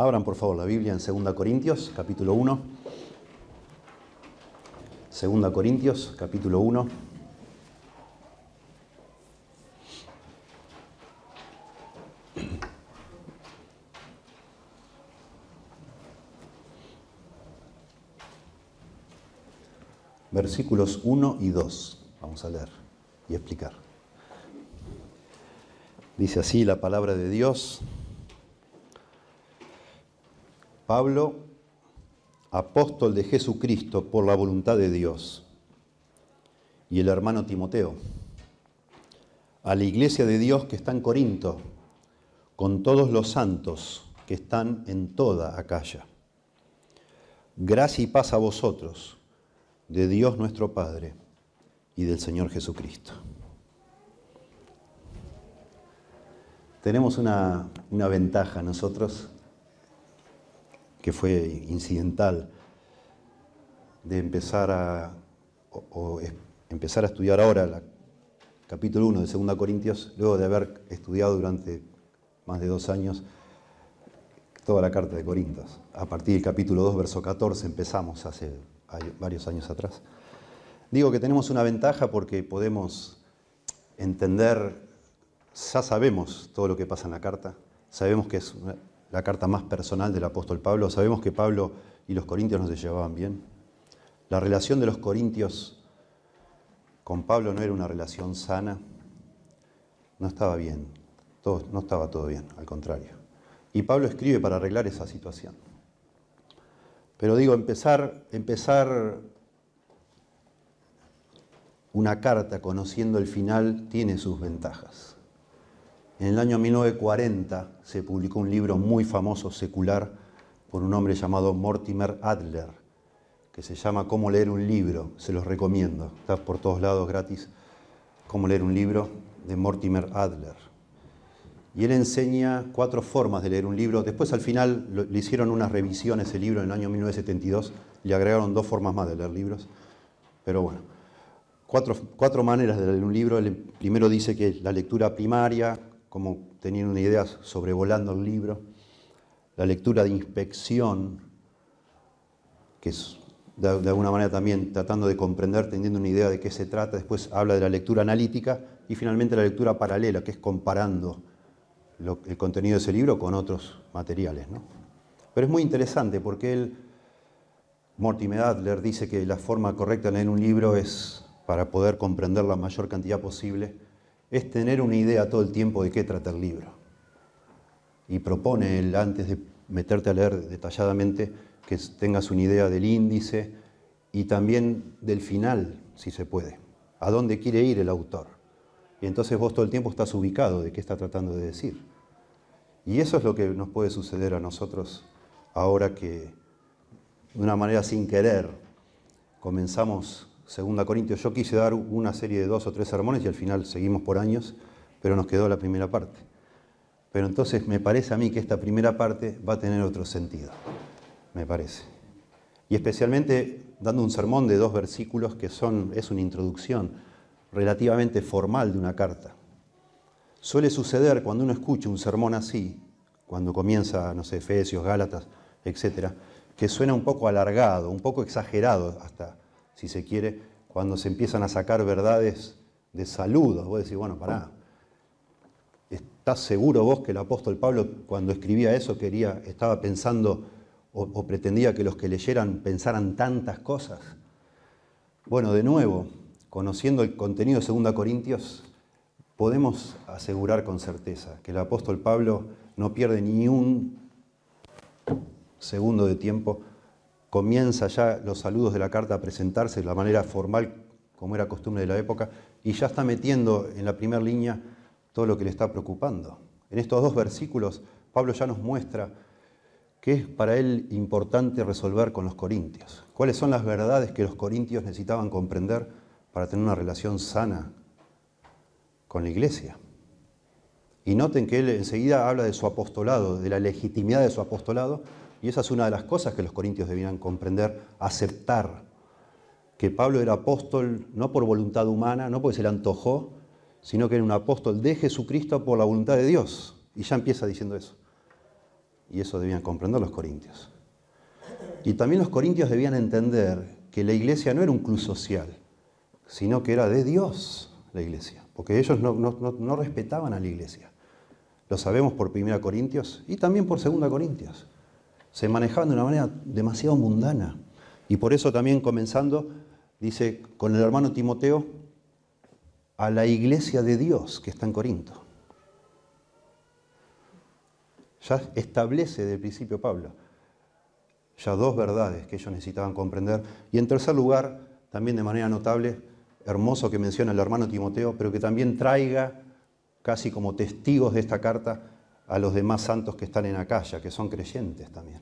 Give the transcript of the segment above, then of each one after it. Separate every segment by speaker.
Speaker 1: Abran por favor la Biblia en 2 Corintios, capítulo 1. 2 Corintios, capítulo 1. Versículos 1 y 2. Vamos a leer y explicar. Dice así la palabra de Dios. Pablo, apóstol de Jesucristo por la voluntad de Dios, y el hermano Timoteo, a la iglesia de Dios que está en Corinto, con todos los santos que están en toda Acaya. Gracia y paz a vosotros, de Dios nuestro Padre y del Señor Jesucristo. Tenemos una, una ventaja nosotros que fue incidental, de empezar a, empezar a estudiar ahora el capítulo 1 de 2 Corintios, luego de haber estudiado durante más de dos años toda la carta de Corintios. A partir del capítulo 2, verso 14, empezamos hace varios años atrás. Digo que tenemos una ventaja porque podemos entender, ya sabemos todo lo que pasa en la carta, sabemos que es la carta más personal del apóstol Pablo. Sabemos que Pablo y los corintios no se llevaban bien. La relación de los corintios con Pablo no era una relación sana, no estaba bien, todo, no estaba todo bien, al contrario. Y Pablo escribe para arreglar esa situación. Pero digo, empezar, empezar una carta conociendo el final tiene sus ventajas. En el año 1940 se publicó un libro muy famoso, secular, por un hombre llamado Mortimer Adler, que se llama Cómo leer un libro. Se los recomiendo, está por todos lados gratis. Cómo leer un libro de Mortimer Adler. Y él enseña cuatro formas de leer un libro. Después al final le hicieron unas revisiones ese libro en el año 1972, le agregaron dos formas más de leer libros. Pero bueno, cuatro, cuatro maneras de leer un libro. El primero dice que la lectura primaria, como teniendo una idea sobrevolando el libro, la lectura de inspección, que es de, alguna manera también tratando de comprender, teniendo una idea de qué se trata, después habla de la lectura analítica y finalmente la lectura paralela, que es comparando el contenido de ese libro con otros materiales. Pero es muy interesante porque él, Mortimer Adler, dice que la forma correcta de leer un libro es, para poder comprender la mayor cantidad posible, es tener una idea todo el tiempo de qué trata el libro. Y propone él, antes de meterte a leer detalladamente, que tengas una idea del índice y también del final, si se puede. A dónde quiere ir el autor. Y entonces vos todo el tiempo estás ubicado de qué está tratando de decir. Y eso es lo que nos puede suceder a nosotros ahora que, de una manera sin querer, comenzamos Segunda Corintios. Yo quise dar una serie de dos o tres sermones y al final seguimos por años, pero nos quedó la primera parte. Pero entonces me parece a mí que esta primera parte va a tener otro sentido, me parece. Y especialmente dando un sermón de dos versículos que son, es una introducción relativamente formal de una carta. Suele suceder cuando uno escucha un sermón así, cuando comienza, no sé, Efesios, Gálatas, etcétera, que suena un poco alargado, un poco exagerado hasta si se quiere, cuando se empiezan a sacar verdades de saludos. Vos decís, bueno, pará, ¿estás seguro vos que el apóstol Pablo cuando escribía eso quería, estaba pensando o, pretendía que los que leyeran pensaran tantas cosas? Bueno, de nuevo, conociendo el contenido de 2 Corintios, podemos asegurar con certeza que el apóstol Pablo no pierde ni un segundo de tiempo comienza ya los saludos de la carta a presentarse de la manera formal, como era costumbre de la época, y ya está metiendo en la primera línea todo lo que le está preocupando. En estos dos versículos, Pablo ya nos muestra qué es para él importante resolver con los corintios, cuáles son las verdades que los corintios necesitaban comprender para tener una relación sana con la iglesia. Y noten que él enseguida habla de su apostolado, de la legitimidad de su apostolado, y esa es una de las cosas que los corintios debían comprender, aceptar que Pablo era apóstol no por voluntad humana, no porque se le antojó, sino que era un apóstol de Jesucristo por la voluntad de Dios. Y ya empieza diciendo eso. Y eso debían comprender los corintios. Y también los corintios debían entender que la iglesia no era un club social, sino que era de Dios la iglesia, porque ellos no, respetaban a la iglesia. Lo sabemos por 1 Corintios y también por 2 Corintios. Se manejaban de una manera demasiado mundana. Y por eso también comenzando, dice con el hermano Timoteo, a la iglesia de Dios que está en Corinto. Ya establece del principio Pablo ya dos verdades que ellos necesitaban comprender. Y en tercer lugar, también de manera notable, hermoso que menciona el hermano Timoteo, pero que también traiga casi como testigos de esta carta a los demás santos que están en Acaya, que son creyentes también,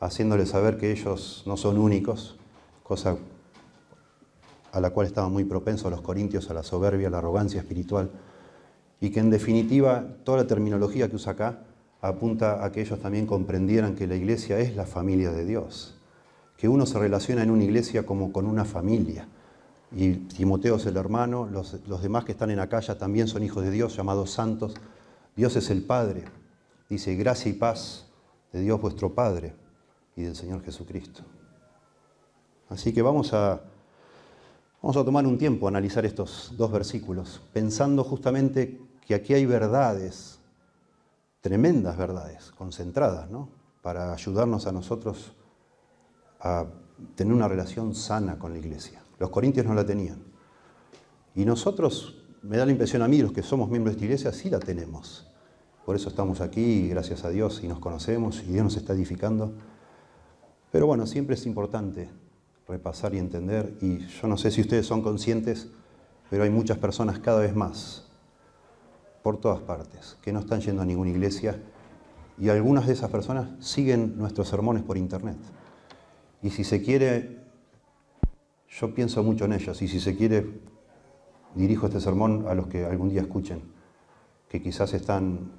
Speaker 1: haciéndoles saber que ellos no son únicos, cosa a la cual estaban muy propensos los corintios, a la soberbia, a la arrogancia espiritual, y que en definitiva toda la terminología que usa acá apunta a que ellos también comprendieran que la iglesia es la familia de Dios, que uno se relaciona en una iglesia como con una familia. Y Timoteo es el hermano, los, demás que están en Acaya también son hijos de Dios, llamados santos. Dios es el Padre. Dice, gracia y paz de Dios vuestro Padre y del Señor Jesucristo. Así que vamos a, vamos a tomar un tiempo a analizar estos dos versículos, pensando justamente que aquí hay verdades tremendas verdades concentradas, ¿no? Para ayudarnos a nosotros a tener una relación sana con la iglesia. Los corintios no la tenían. Y nosotros, me da la impresión a mí, los que somos miembros de esta iglesia, sí la tenemos. Por eso estamos aquí, gracias a Dios, y nos conocemos, y Dios nos está edificando. Pero bueno, siempre es importante repasar y entender, y yo no sé si ustedes son conscientes, pero hay muchas personas cada vez más por todas partes, que no están yendo a ninguna iglesia y algunas de esas personas siguen nuestros sermones por internet. Y si se quiere, yo pienso mucho en ellos y si se quiere, dirijo este sermón a los que algún día escuchen, que quizás están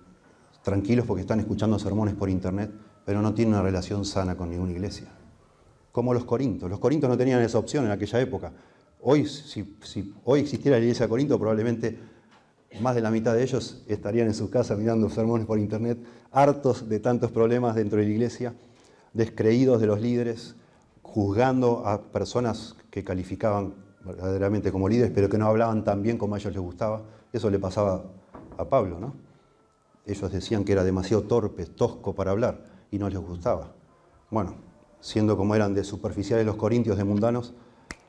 Speaker 1: tranquilos porque están escuchando sermones por internet, pero no tienen una relación sana con ninguna iglesia. Como los corintos. Los corintos no tenían esa opción en aquella época. Hoy, si, si hoy existiera la iglesia de Corinto, probablemente más de la mitad de ellos estarían en sus casas mirando sermones por internet, hartos de tantos problemas dentro de la iglesia, descreídos de los líderes, juzgando a personas que calificaban verdaderamente como líderes, pero que no hablaban tan bien como a ellos les gustaba. Eso le pasaba a Pablo, ¿no? Ellos decían que era demasiado torpe, tosco para hablar y no les gustaba. Bueno, siendo como eran de superficiales los corintios de mundanos,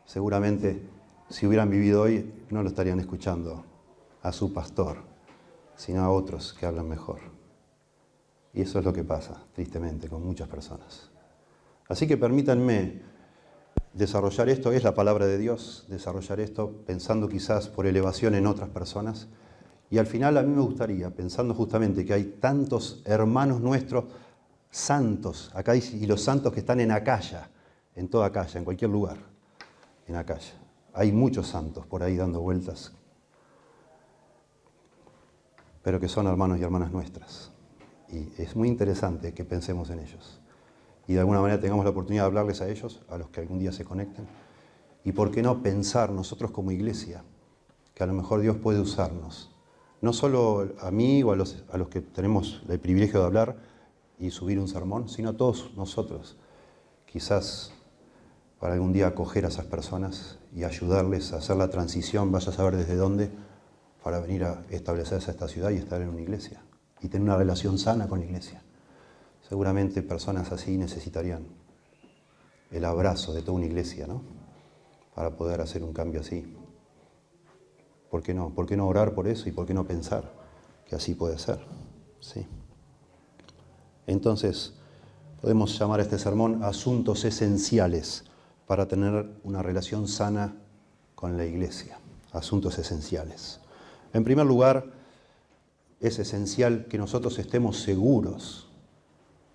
Speaker 1: seguramente si hubieran vivido hoy no lo estarían escuchando a su pastor, sino a otros que hablan mejor. Y eso es lo que pasa, tristemente, con muchas personas. Así que permítanme desarrollar esto, es la palabra de Dios, desarrollar esto pensando quizás por elevación en otras personas. Y al final a mí me gustaría, pensando justamente que hay tantos hermanos nuestros santos, acá y los santos que están en Acaya, en toda Acaya, en cualquier lugar, en Acaya. Hay muchos santos por ahí dando vueltas pero que son hermanos y hermanas nuestras. Y es muy interesante que pensemos en ellos. Y de alguna manera tengamos la oportunidad de hablarles a ellos, a los que algún día se conecten. Y por qué no pensar nosotros como iglesia, que a lo mejor Dios puede usarnos. No solo a mí o a los, que tenemos el privilegio de hablar y subir un sermón, sino a todos nosotros. Quizás para algún día acoger a esas personas y ayudarles a hacer la transición, vaya a saber desde dónde, para venir a establecerse a esta ciudad y estar en una iglesia y tener una relación sana con la iglesia. Seguramente personas así necesitarían el abrazo de toda una iglesia, ¿no? Para poder hacer un cambio así. ¿Por qué no? ¿Por qué no orar por eso y por qué no pensar que así puede ser? Sí. Entonces, podemos llamar a este sermón asuntos esenciales para tener una relación sana con la iglesia. Asuntos esenciales. En primer lugar, es esencial que nosotros estemos seguros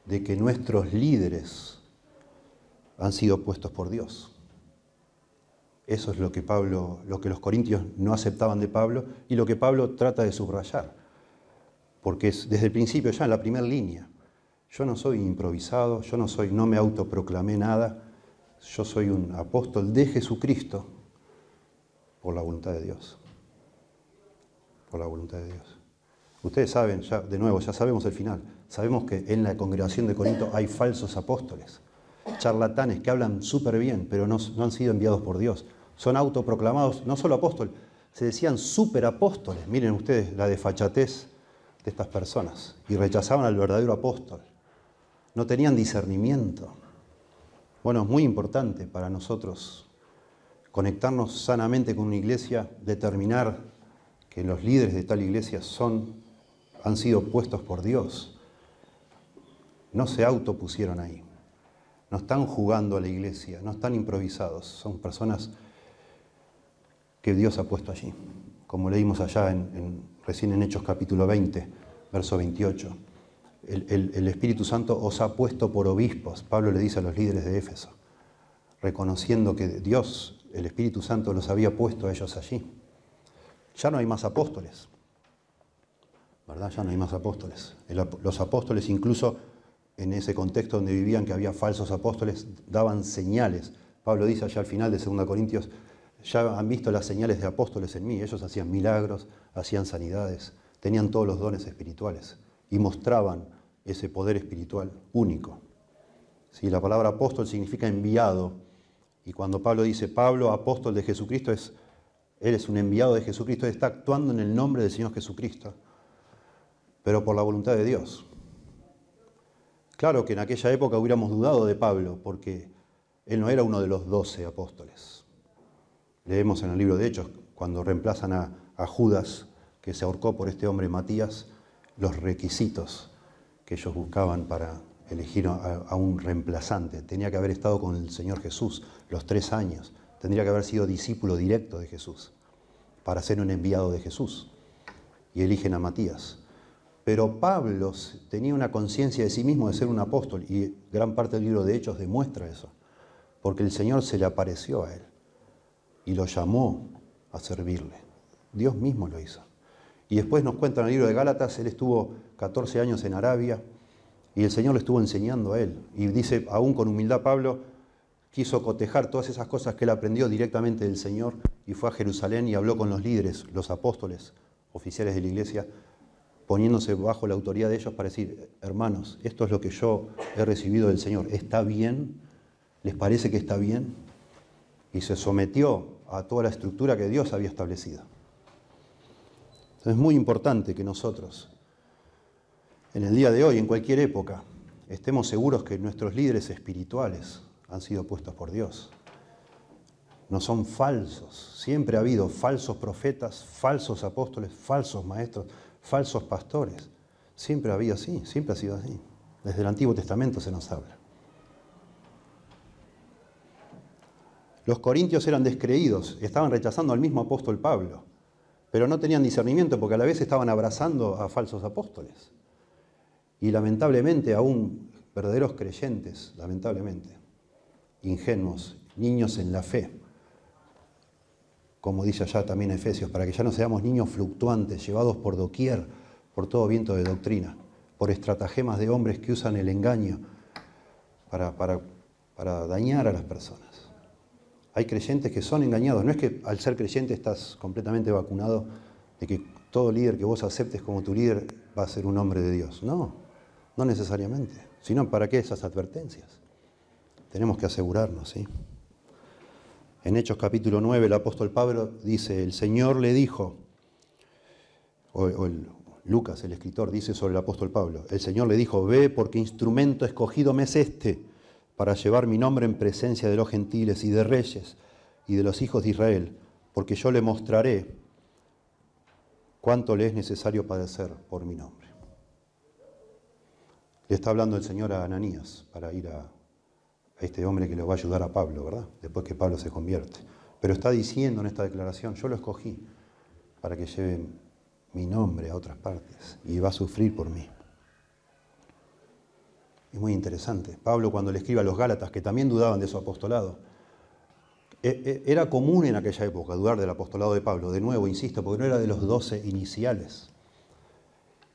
Speaker 1: de que nuestros líderes han sido puestos por Dios. Eso es lo que Pablo, lo que los corintios no aceptaban de Pablo y lo que Pablo trata de subrayar. Porque es desde el principio, ya en la primera línea, yo no soy improvisado, yo no soy, no me autoproclamé nada, yo soy un apóstol de Jesucristo por la voluntad de Dios por la voluntad de Dios. Ustedes saben, ya, de nuevo, ya sabemos el final. Sabemos que en la congregación de Corinto hay falsos apóstoles, charlatanes que hablan súper bien, pero no, no han sido enviados por Dios. Son autoproclamados, no solo apóstoles, se decían superapóstoles. Miren ustedes la desfachatez de estas personas. Y rechazaban al verdadero apóstol. No tenían discernimiento. Bueno, es muy importante para nosotros conectarnos sanamente con una iglesia, determinar que los líderes de tal iglesia son, han sido puestos por Dios. No se autopusieron ahí. No están jugando a la iglesia, no están improvisados. Son personas que Dios ha puesto allí, como leímos allá en, recién en Hechos capítulo 20, verso 28. El, Espíritu Santo os ha puesto por obispos, Pablo le dice a los líderes de Éfeso, reconociendo que Dios, el Espíritu Santo, los había puesto a ellos allí. Ya no hay más apóstoles, ¿verdad? Ya no hay más apóstoles. los apóstoles incluso en ese contexto donde vivían que había falsos apóstoles, daban señales. Pablo dice allá al final de 2 Corintios, ya han visto las señales de apóstoles en mí. Ellos hacían milagros, hacían sanidades, tenían todos los dones espirituales y mostraban ese poder espiritual único. Si La palabra apóstol significa enviado. Y cuando Pablo dice Pablo, apóstol de Jesucristo, es, él es un enviado de Jesucristo, él está actuando en el nombre del Señor Jesucristo, pero por la voluntad de Dios. Claro que en aquella época hubiéramos dudado de Pablo, porque él no era uno de los doce apóstoles. Leemos en el libro de Hechos, cuando reemplazan a, Judas, que se ahorcó por este hombre Matías, los requisitos que ellos buscaban para elegir a, un reemplazante. Tenía que haber estado con el Señor Jesús los tres años. Tendría que haber sido discípulo directo de Jesús para ser un enviado de Jesús. Y eligen a Matías. Pero Pablo tenía una conciencia de sí mismo de ser un apóstol y gran parte del libro de Hechos demuestra eso, porque el Señor se le apareció a él y lo llamó a servirle. Dios mismo lo hizo. Y después nos cuenta en el libro de Gálatas, él estuvo 14 años en Arabia y el Señor le estuvo enseñando a él. Y dice, aún con humildad Pablo, quiso cotejar todas esas cosas que él aprendió directamente del Señor y fue a Jerusalén y habló con los líderes, los apóstoles, oficiales de la iglesia, poniéndose bajo la autoridad de ellos para decir, hermanos, esto es lo que yo he recibido del Señor, ¿está bien? ¿Les parece que está bien? Y se sometió a toda la estructura que Dios había establecido. Entonces es muy importante que nosotros, en el día de hoy, en cualquier época, estemos seguros que nuestros líderes espirituales han sido puestos por Dios. No son falsos. Siempre ha habido falsos profetas, falsos apóstoles, falsos maestros, falsos pastores. Siempre ha habido así, siempre ha sido así. Desde el Antiguo Testamento se nos habla. Los corintios eran descreídos, estaban rechazando al mismo apóstol Pablo, pero no tenían discernimiento porque a la vez estaban abrazando a falsos apóstoles. Y lamentablemente aún verdaderos creyentes, lamentablemente, ingenuos, niños en la fe, como dice allá también Efesios, para que ya no seamos niños fluctuantes, llevados por doquier, por todo viento de doctrina, por estratagemas de hombres que usan el engaño para, para, para dañar a las personas. Hay creyentes que son engañados. No es que al ser creyente estás completamente vacunado de que todo líder que vos aceptes como tu líder va a ser un hombre de Dios. No, no necesariamente. Sino, ¿para qué esas advertencias? Tenemos que asegurarnos, ¿sí? En Hechos capítulo 9 el apóstol Pablo dice, el Señor le dijo, o, Lucas, el escritor, dice sobre el apóstol Pablo, el Señor le dijo, ve porque instrumento escogido me es este para llevar mi nombre en presencia de los gentiles y de reyes y de los hijos de Israel, porque yo le mostraré cuánto le es necesario padecer por mi nombre. Le está hablando el Señor a Ananías para ir a, este hombre que le va a ayudar a Pablo, ¿verdad? Después que Pablo se convierte. Pero está diciendo en esta declaración, yo lo escogí para que lleve mi nombre a otras partes y va a sufrir por mí. Es muy interesante. Pablo cuando le escribe a los Gálatas, que también dudaban de su apostolado, e, e, era común en aquella época dudar del apostolado de Pablo, de nuevo, insisto, porque no era de los doce iniciales.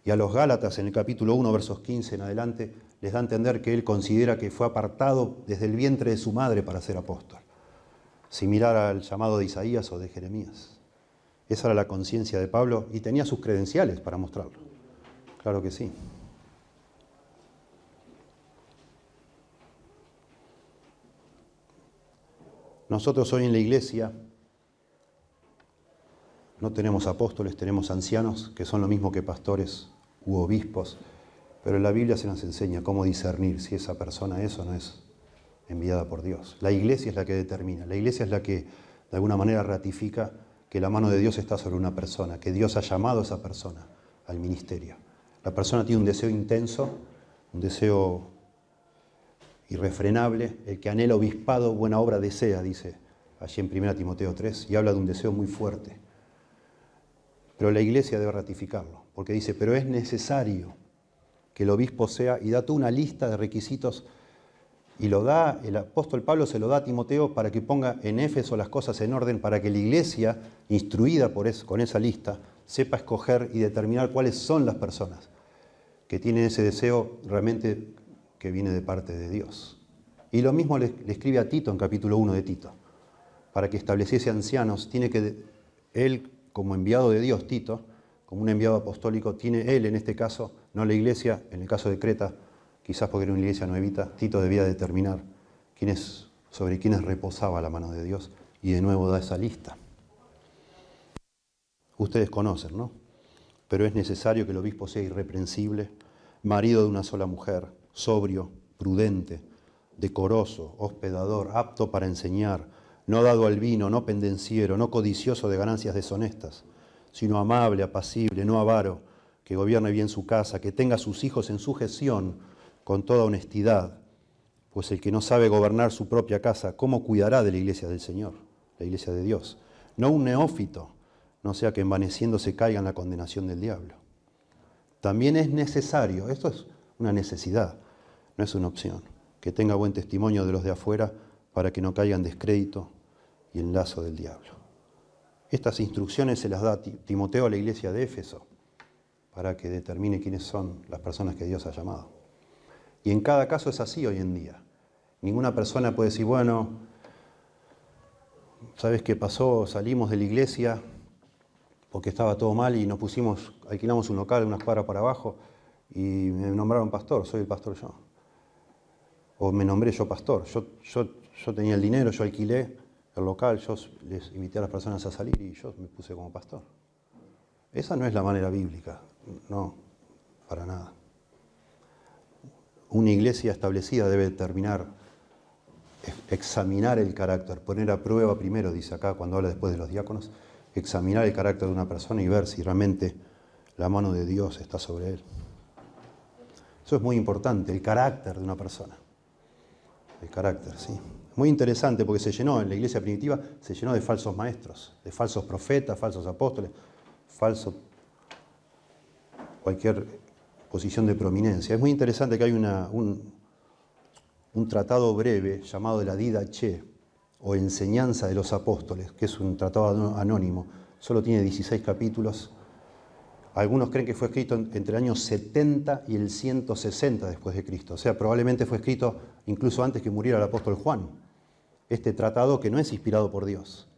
Speaker 1: Y a los Gálatas en el capítulo 1, versos 15 en adelante, les da a entender que él considera que fue apartado desde el vientre de su madre para ser apóstol, similar al llamado de Isaías o de Jeremías. Esa era la conciencia de Pablo y tenía sus credenciales para mostrarlo. Claro que sí. Nosotros hoy en la iglesia no tenemos apóstoles, tenemos ancianos, que son lo mismo que pastores u obispos, pero en la Biblia se nos enseña cómo discernir si esa persona es o no es enviada por Dios. La iglesia es la que determina, la iglesia es la que de alguna manera ratifica que la mano de Dios está sobre una persona, que Dios ha llamado a esa persona al ministerio. La persona tiene un deseo intenso, un deseo irrefrenable, el que anhela obispado, buena obra desea, dice allí en 1 Timoteo 3, y habla de un deseo muy fuerte. Pero la iglesia debe ratificarlo, porque dice, pero es necesario que el obispo sea, y da tú una lista de requisitos, y lo da, el apóstol Pablo se lo da a Timoteo para que ponga en Éfeso las cosas en orden, para que la iglesia, instruida por con esa lista, sepa escoger y determinar cuáles son las personas que tienen ese deseo realmente que viene de parte de Dios. Y lo mismo le, escribe a Tito en capítulo 1 de Tito. Para que estableciese ancianos, tiene que él, como enviado de Dios, Tito, como un enviado apostólico, tiene él en este caso, no la iglesia, en el caso de Creta, quizás porque era una iglesia nuevita, Tito debía determinar sobre quiénes reposaba la mano de Dios y de nuevo da esa lista. Ustedes conocen, ¿no? Pero es necesario que el obispo sea irreprensible, marido de una sola mujer, sobrio, prudente, decoroso, hospedador, apto para enseñar, no dado al vino, no pendenciero, no codicioso de ganancias deshonestas, sino amable, apacible, no avaro, que gobierne bien su casa, que tenga a sus hijos en sujeción con toda honestidad, pues el que no sabe gobernar su propia casa, ¿cómo cuidará de la iglesia del Señor, la iglesia de Dios? No un neófito, no sea que envaneciéndose caiga en la condenación del diablo. También es necesario, esto es una necesidad, no es una opción, que tenga buen testimonio de los de afuera para que no caiga en descrédito y en lazo del diablo. Estas instrucciones se las da Timoteo a la iglesia de Éfeso para que determine quiénes son las personas que Dios ha llamado. Y en cada caso es así hoy en día. Ninguna persona puede decir, bueno, ¿sabes qué pasó? Salimos de la iglesia porque estaba todo mal y nos pusimos, alquilamos un local unas cuadras para abajo y me nombraron pastor, soy el pastor yo. O me nombré yo pastor, yo, tenía el dinero, yo alquilé el local, yo les invité a las personas a salir y yo me puse como pastor. Esa no es la manera bíblica, no, para nada. Una iglesia establecida debe determinar, examinar el carácter, poner a prueba primero, dice acá cuando habla después de los diáconos, examinar el carácter de una persona y ver si realmente la mano de Dios está sobre él. Eso es muy importante, el carácter de una persona. El carácter, sí. Muy interesante porque se llenó, en la iglesia primitiva, se llenó de falsos maestros, de falsos profetas, falsos apóstoles, falso cualquier posición de prominencia. Es muy interesante que hay un, un tratado breve llamado de la Dida Che, o Enseñanza de los Apóstoles, que es un tratado anónimo, solo tiene 16 capítulos. Algunos creen que fue escrito entre el año 70 y el 160 después de Cristo, o sea, probablemente fue escrito incluso antes que muriera el apóstol Juan. Este tratado que no es inspirado por Dios.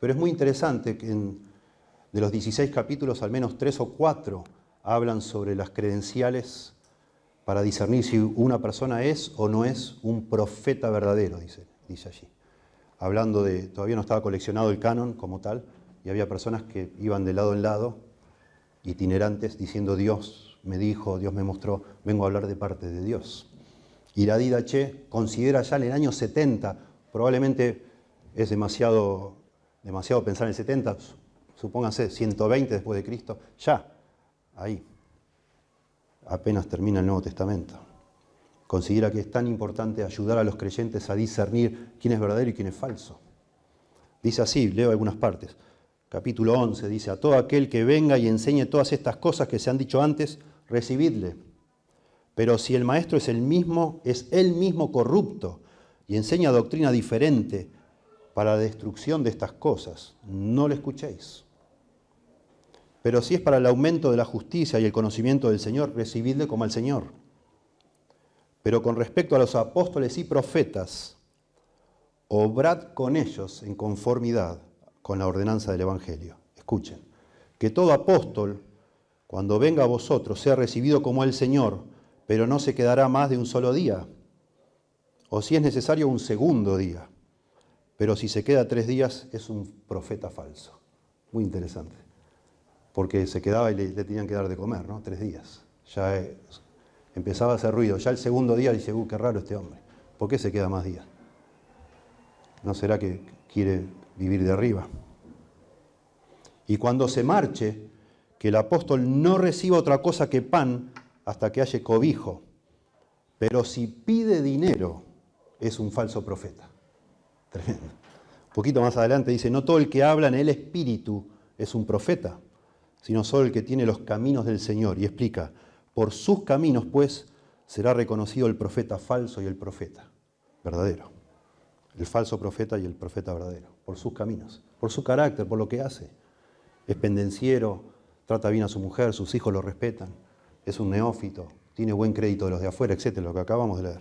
Speaker 1: Pero es muy interesante que de los 16 capítulos, al menos 3 o 4 hablan sobre las credenciales para discernir si una persona es o no es un profeta verdadero, dice, dice allí hablando de, todavía no estaba coleccionado el canon como tal, y había personas que iban de lado en lado, itinerantes, diciendo Dios me dijo, Dios me mostró, vengo a hablar de parte de Dios. Y la Che considera ya en el año 70, probablemente es demasiado, demasiado pensar en el 70, supónganse 120 después de Cristo, ya, ahí, apenas termina el Nuevo Testamento considera que es tan importante ayudar a los creyentes a discernir quién es verdadero y quién es falso. Dice así, leo algunas partes. Capítulo 11 dice, a todo aquel que venga y enseñe todas estas cosas que se han dicho antes, recibidle. Pero si el maestro es el mismo, es él mismo corrupto y enseña doctrina diferente para la destrucción de estas cosas, no le escuchéis. Pero si es para el aumento de la justicia y el conocimiento del Señor, recibidle como al Señor. Pero con respecto a los apóstoles y profetas, obrad con ellos en conformidad con la ordenanza del Evangelio. Escuchen, que todo apóstol, cuando venga a vosotros, sea recibido como el Señor, pero no se quedará más de un solo día, o si es necesario un segundo día. pero si se queda tres días es un profeta falso. Muy interesante. Porque se quedaba y le, tenían que dar de comer, ¿no? Tres días. Ya empezaba a hacer ruido. Ya el segundo día dice, uh, qué raro este hombre. ¿Por qué se queda más días? ¿No será que quiere vivir de arriba? Y cuando se marche, que el apóstol no reciba otra cosa que pan hasta que haya cobijo. Pero si pide dinero, es un falso profeta. Tremendo. Un poquito más adelante dice, no todo el que habla en el Espíritu es un profeta, sino solo el que tiene los caminos del Señor. Y explica, por sus caminos, pues, será reconocido el profeta falso y el profeta verdadero. El falso profeta y el profeta verdadero. Por sus caminos, por su carácter, por lo que hace. Es pendenciero, trata bien a su mujer, sus hijos lo respetan, es un neófito, tiene buen crédito de los de afuera, etcétera, lo que acabamos de leer.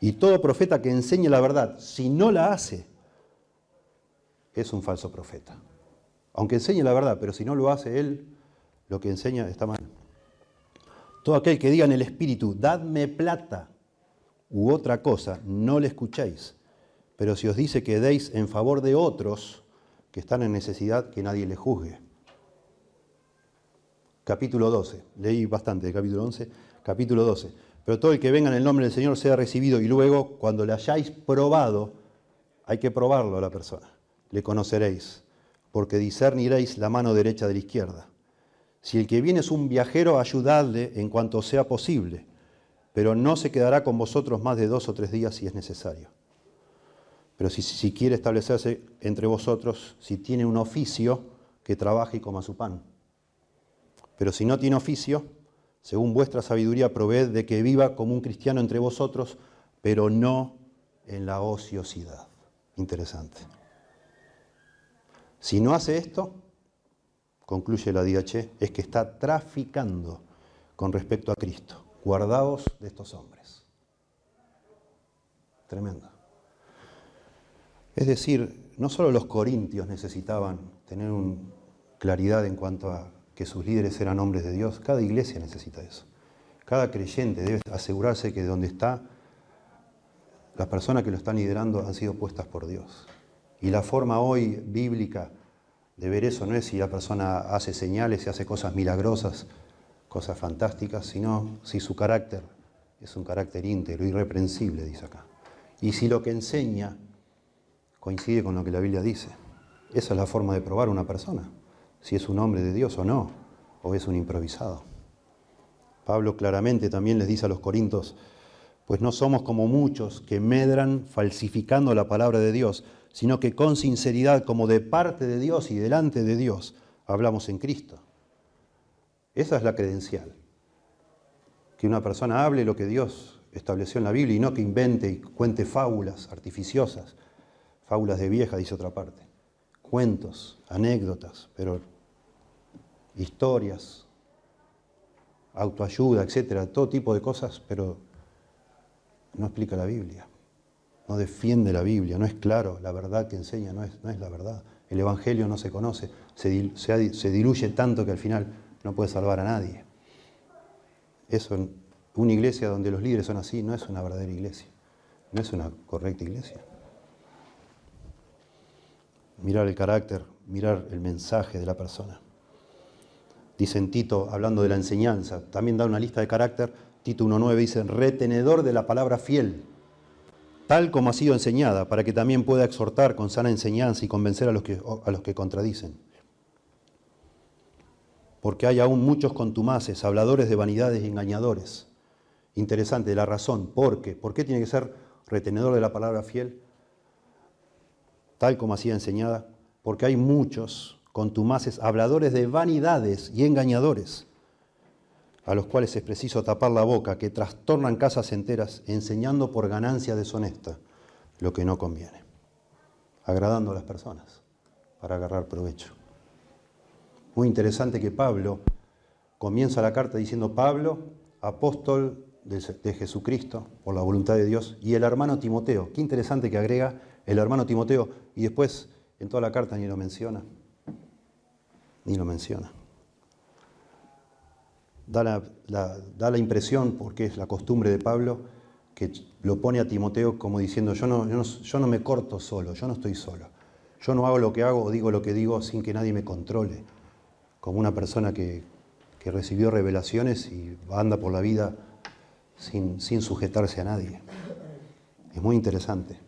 Speaker 1: Y todo profeta que enseñe la verdad, si no la hace, es un falso profeta. Aunque enseñe la verdad, pero si no lo hace él, lo que enseña está mal. Todo aquel que diga en el Espíritu, dadme plata u otra cosa, no le escuchéis. Pero si os dice que deis en favor de otros que están en necesidad, que nadie le juzgue capítulo 12. Leí bastante de capítulo 11, capítulo 12. Pero todo el que venga en el nombre del Señor sea recibido y luego, cuando le hayáis probado, hay que probarlo a la persona. Le conoceréis, porque discerniréis la mano derecha de la izquierda. Si el que viene es un viajero, ayudadle en cuanto sea posible, pero no se quedará con vosotros más de dos o tres días si es necesario. Pero si, si quiere establecerse entre vosotros, si tiene un oficio, que trabaje y coma su pan pero si no tiene oficio, según vuestra sabiduría, provee de que viva como un cristiano entre vosotros, pero no en la ociosidad. Interesante. Si no hace esto, concluye la DH, es que está traficando con respecto a Cristo. Guardaos de estos hombres. Tremendo. Es decir, no solo los corintios necesitaban tener claridad en cuanto a que sus líderes eran hombres de Dios. Cada iglesia necesita eso. Cada creyente debe asegurarse que donde está, las personas que lo están liderando han sido puestas por Dios. Y la forma hoy bíblica de ver eso no es si la persona hace señales, y hace cosas milagrosas, cosas fantásticas, sino si su carácter es un carácter íntegro, irreprensible, dice acá. Y si lo que enseña coincide con lo que la Biblia dice. Esa es la forma de probar una persona si es un hombre de Dios o no, o es un improvisado. Pablo claramente también les dice a los corintos, pues no somos como muchos que medran falsificando la palabra de Dios, sino que con sinceridad, como de parte de Dios y delante de Dios, hablamos en Cristo. Esa es la credencial. Que una persona hable lo que Dios estableció en la Biblia y no que invente y cuente fábulas artificiosas, fábulas de vieja, dice otra parte, cuentos, anécdotas, pero historias, autoayuda, etcétera, todo tipo de cosas, pero no explica la Biblia, no defiende la Biblia, no es claro, la verdad que enseña no es, la verdad. El Evangelio no se conoce, se, se, diluye tanto que al final no puede salvar a nadie. Eso, una iglesia donde los líderes son así, no es una verdadera iglesia, no es una correcta iglesia. Mirar el carácter, mirar el mensaje de la persona dice Tito, hablando de la enseñanza, también da una lista de carácter, Tito 1.9 dice, retenedor de la palabra fiel, tal como ha sido enseñada, para que también pueda exhortar con sana enseñanza y convencer a los que, a los que contradicen. Porque hay aún muchos contumaces, habladores de vanidades y engañadores. Interesante la razón, ¿por qué? ¿Por qué tiene que ser retenedor de la palabra fiel? Tal como ha sido enseñada, porque hay muchos contumaces, habladores de vanidades y engañadores, a los cuales es preciso tapar la boca, que trastornan casas enteras enseñando por ganancia deshonesta lo que no conviene, agradando a las personas para agarrar provecho. Muy interesante que Pablo comienza la carta diciendo Pablo, apóstol de Jesucristo por la voluntad de Dios, y el hermano Timoteo. Qué interesante que agrega el hermano Timoteo y después en toda la carta ni lo menciona ni lo menciona. Da la, impresión, porque es la costumbre de Pablo, que lo pone a Timoteo como diciendo, yo no, me corto solo, yo no estoy solo. Yo no hago lo que hago o digo lo que digo sin que nadie me controle, como una persona que, que recibió revelaciones y anda por la vida sin, sin sujetarse a nadie. Es muy interesante.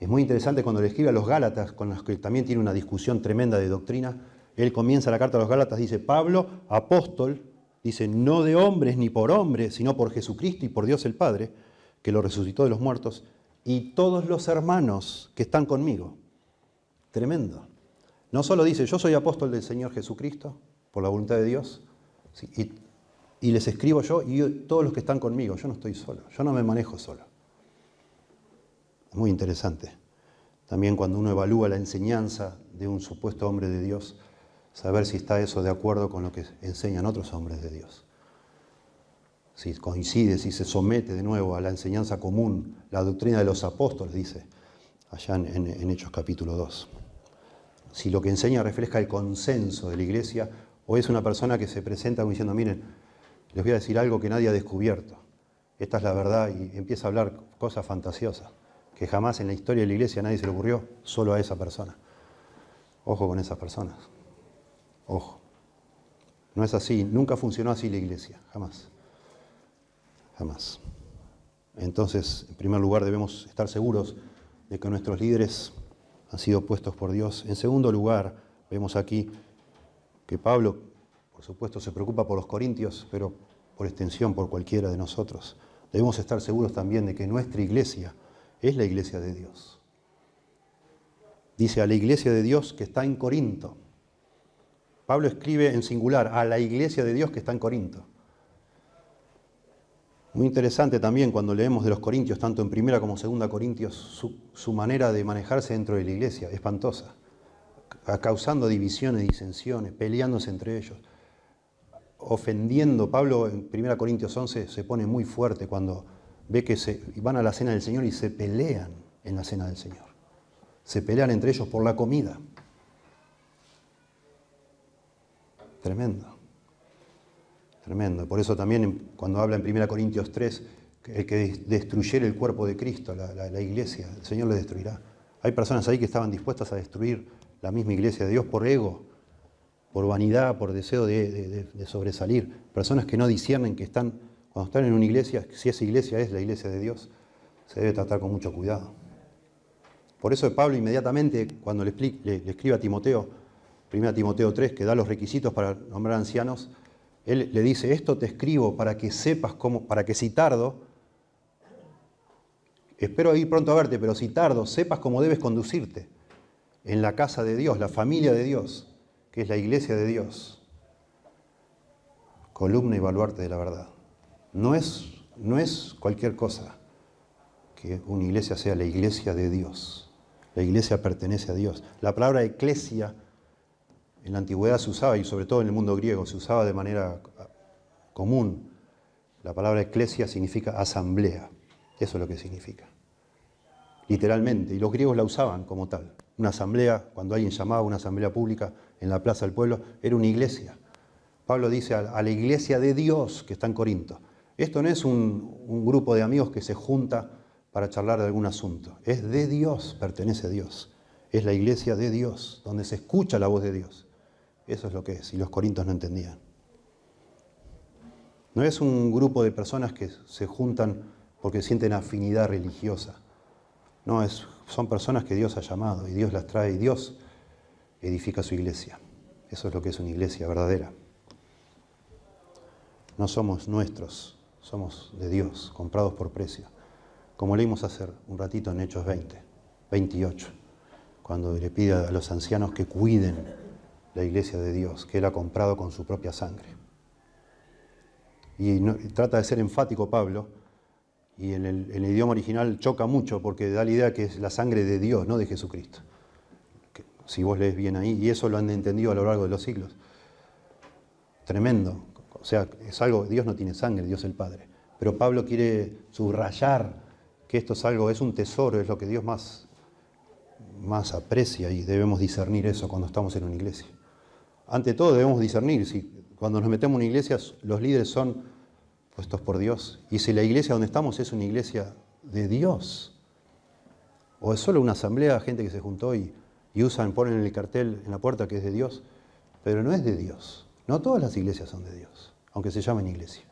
Speaker 1: Es muy interesante cuando le escribe a los Gálatas, con los que también tiene una discusión tremenda de doctrina. Él comienza la carta a los Gálatas, dice, Pablo, apóstol, dice, no de hombres ni por hombres, sino por Jesucristo y por Dios el Padre, que lo resucitó de los muertos, y todos los hermanos que están conmigo. Tremendo. No solo dice, yo soy apóstol del Señor Jesucristo, por la voluntad de Dios, y, les escribo yo y todos los que están conmigo, yo no estoy solo, yo no me manejo solo. Muy interesante. También cuando uno evalúa la enseñanza de un supuesto hombre de Dios, saber si está eso de acuerdo con lo que enseñan otros hombres de Dios. Si coincide, si se somete de nuevo a la enseñanza común, la doctrina de los apóstoles, dice allá en, Hechos capítulo 2. Si lo que enseña refleja el consenso de la iglesia o es una persona que se presenta diciendo, miren, les voy a decir algo que nadie ha descubierto. Esta es la verdad y empieza a hablar cosas fantasiosas que jamás en la historia de la iglesia nadie se le ocurrió, solo a esa persona. Ojo con esas personas. Ojo. No es así, nunca funcionó así la iglesia, jamás. Jamás. Entonces, en primer lugar, debemos estar seguros de que nuestros líderes han sido puestos por Dios. En segundo lugar, vemos aquí que Pablo, por supuesto, se preocupa por los corintios, pero por extensión por cualquiera de nosotros. Debemos estar seguros también de que nuestra iglesia es la iglesia de Dios. Dice a la iglesia de Dios que está en Corinto. Pablo escribe en singular a la iglesia de Dios que está en Corinto. Muy interesante también cuando leemos de los Corintios, tanto en primera como segunda Corintios, su, manera de manejarse dentro de la iglesia, espantosa, causando divisiones, disensiones, peleándose entre ellos, ofendiendo. Pablo en primera Corintios 11 se pone muy fuerte cuando ve que se, van a la cena del Señor y se pelean en la cena del Señor. Se pelean entre ellos por la comida. Tremendo. Tremendo. Por eso también cuando habla en 1 Corintios 3, el que destruyera el cuerpo de Cristo, la, iglesia, el Señor le destruirá. Hay personas ahí que estaban dispuestas a destruir la misma iglesia de Dios por ego, por vanidad, por deseo de sobresalir. Personas que no disciernen que están cuando están en una iglesia, si esa iglesia es la iglesia de Dios, se debe tratar con mucho cuidado. Por eso Pablo inmediatamente, cuando le, escribe a Timoteo, 1 Timoteo 3, que da los requisitos para nombrar ancianos, él le dice, esto te escribo para que sepas cómo, para que si tardo, espero ir pronto a verte, pero si tardo, sepas cómo debes conducirte en la casa de Dios, la familia de Dios, que es la iglesia de Dios, columna y baluarte de la verdad. No es, no es cualquier cosa que una iglesia sea la iglesia de Dios. La iglesia pertenece a Dios. La palabra eclesia en la antigüedad se usaba, y sobre todo en el mundo griego, se usaba de manera común. La palabra eclesia significa asamblea. Eso es lo que significa. Literalmente. Y los griegos la usaban como tal. Una asamblea, cuando alguien llamaba una asamblea pública en la plaza del pueblo, era una iglesia. Pablo dice a la iglesia de Dios que está en Corinto. Esto no es un, grupo de amigos que se junta para charlar de algún asunto. Es de Dios, pertenece a Dios. Es la iglesia de Dios, donde se escucha la voz de Dios. Eso es lo que es, y los corintios no entendían. No es un grupo de personas que se juntan porque sienten afinidad religiosa. No, es, son personas que Dios ha llamado y Dios las trae y Dios edifica su iglesia. Eso es lo que es una iglesia verdadera. No somos nuestros, somos de Dios, comprados por precio. Como leímos hace un ratito en Hechos 20, 28, cuando le pide a los ancianos que cuiden la iglesia de Dios, que Él ha comprado con su propia sangre. Y, trata de ser enfático Pablo, y en el, idioma original choca mucho porque da la idea que es la sangre de Dios, no de Jesucristo. si vos lees bien ahí, y eso lo han entendido a lo largo de los siglos. Tremendo, o sea, es algo, Dios no tiene sangre, Dios es el Padre. Pero Pablo quiere subrayar que esto es algo, es un tesoro, es lo que Dios más, más aprecia y debemos discernir eso cuando estamos en una iglesia. Ante todo debemos discernir si cuando nos metemos en una iglesia los líderes son puestos por Dios. Y si la iglesia donde estamos es una iglesia de Dios, o es solo una asamblea de gente que se juntó y, y usan, ponen en el cartel en la puerta que es de Dios, pero no es de Dios. No todas las iglesias son de Dios, aunque se llamen iglesia.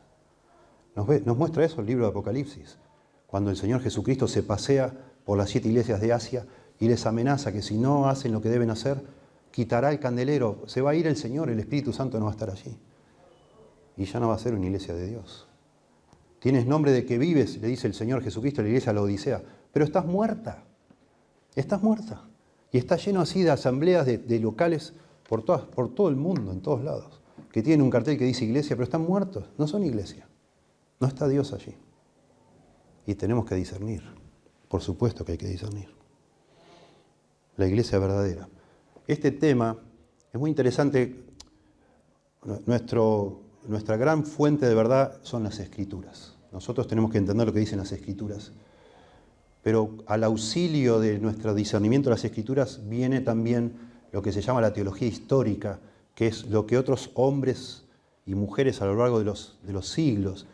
Speaker 1: Nos, nos muestra eso el libro de Apocalipsis, cuando el Señor Jesucristo se pasea por las siete iglesias de Asia y les amenaza que si no hacen lo que deben hacer, quitará el candelero, se va a ir el Señor, el Espíritu Santo no va a estar allí. Y ya no va a ser una iglesia de Dios. Tienes nombre de que vives, le dice el Señor Jesucristo a la iglesia la Odisea, pero estás muerta. Estás muerta. Y está lleno así de asambleas de, locales por, todas, por todo el mundo, en todos lados, que tienen un cartel que dice iglesia, pero están muertos. No son iglesia. No está Dios allí. Y tenemos que discernir. Por supuesto que hay que discernir. La iglesia verdadera. Este tema es muy interesante. Nuestra gran fuente de verdad son las escrituras. Nosotros tenemos que entender lo que dicen las escrituras. Pero al auxilio de nuestro discernimiento de las escrituras viene también lo que se llama la teología histórica, que es lo que otros hombres y mujeres a lo largo de los, de los siglos,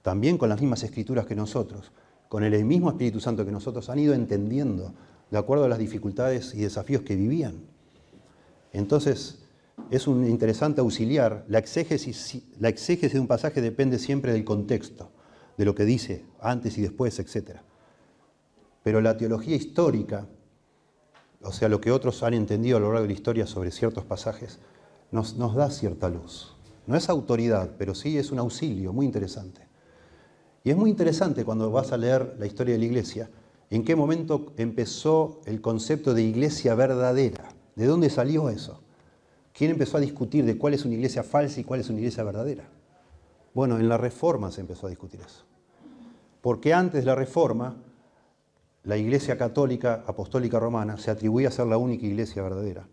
Speaker 1: también con las mismas escrituras que nosotros, con el mismo Espíritu Santo que nosotros, han ido entendiendo de acuerdo a las dificultades y desafíos que vivían. Entonces, es un interesante auxiliar. La exégesis, de un pasaje depende siempre del contexto, de lo que dice antes y después, etc. Pero la teología histórica, o sea, lo que otros han entendido a lo largo de la historia sobre ciertos pasajes, nos, nos da cierta luz. No es autoridad, pero sí es un auxilio muy interesante. Y es muy interesante cuando vas a leer la historia de la iglesia, en qué momento empezó el concepto de iglesia verdadera. ¿De dónde salió eso? ¿Quién empezó a discutir de cuál es una iglesia falsa y cuál es una iglesia verdadera? Bueno, en la Reforma se empezó a discutir eso. Porque antes de la Reforma, la Iglesia Católica Apostólica Romana se atribuía a ser la única iglesia verdadera,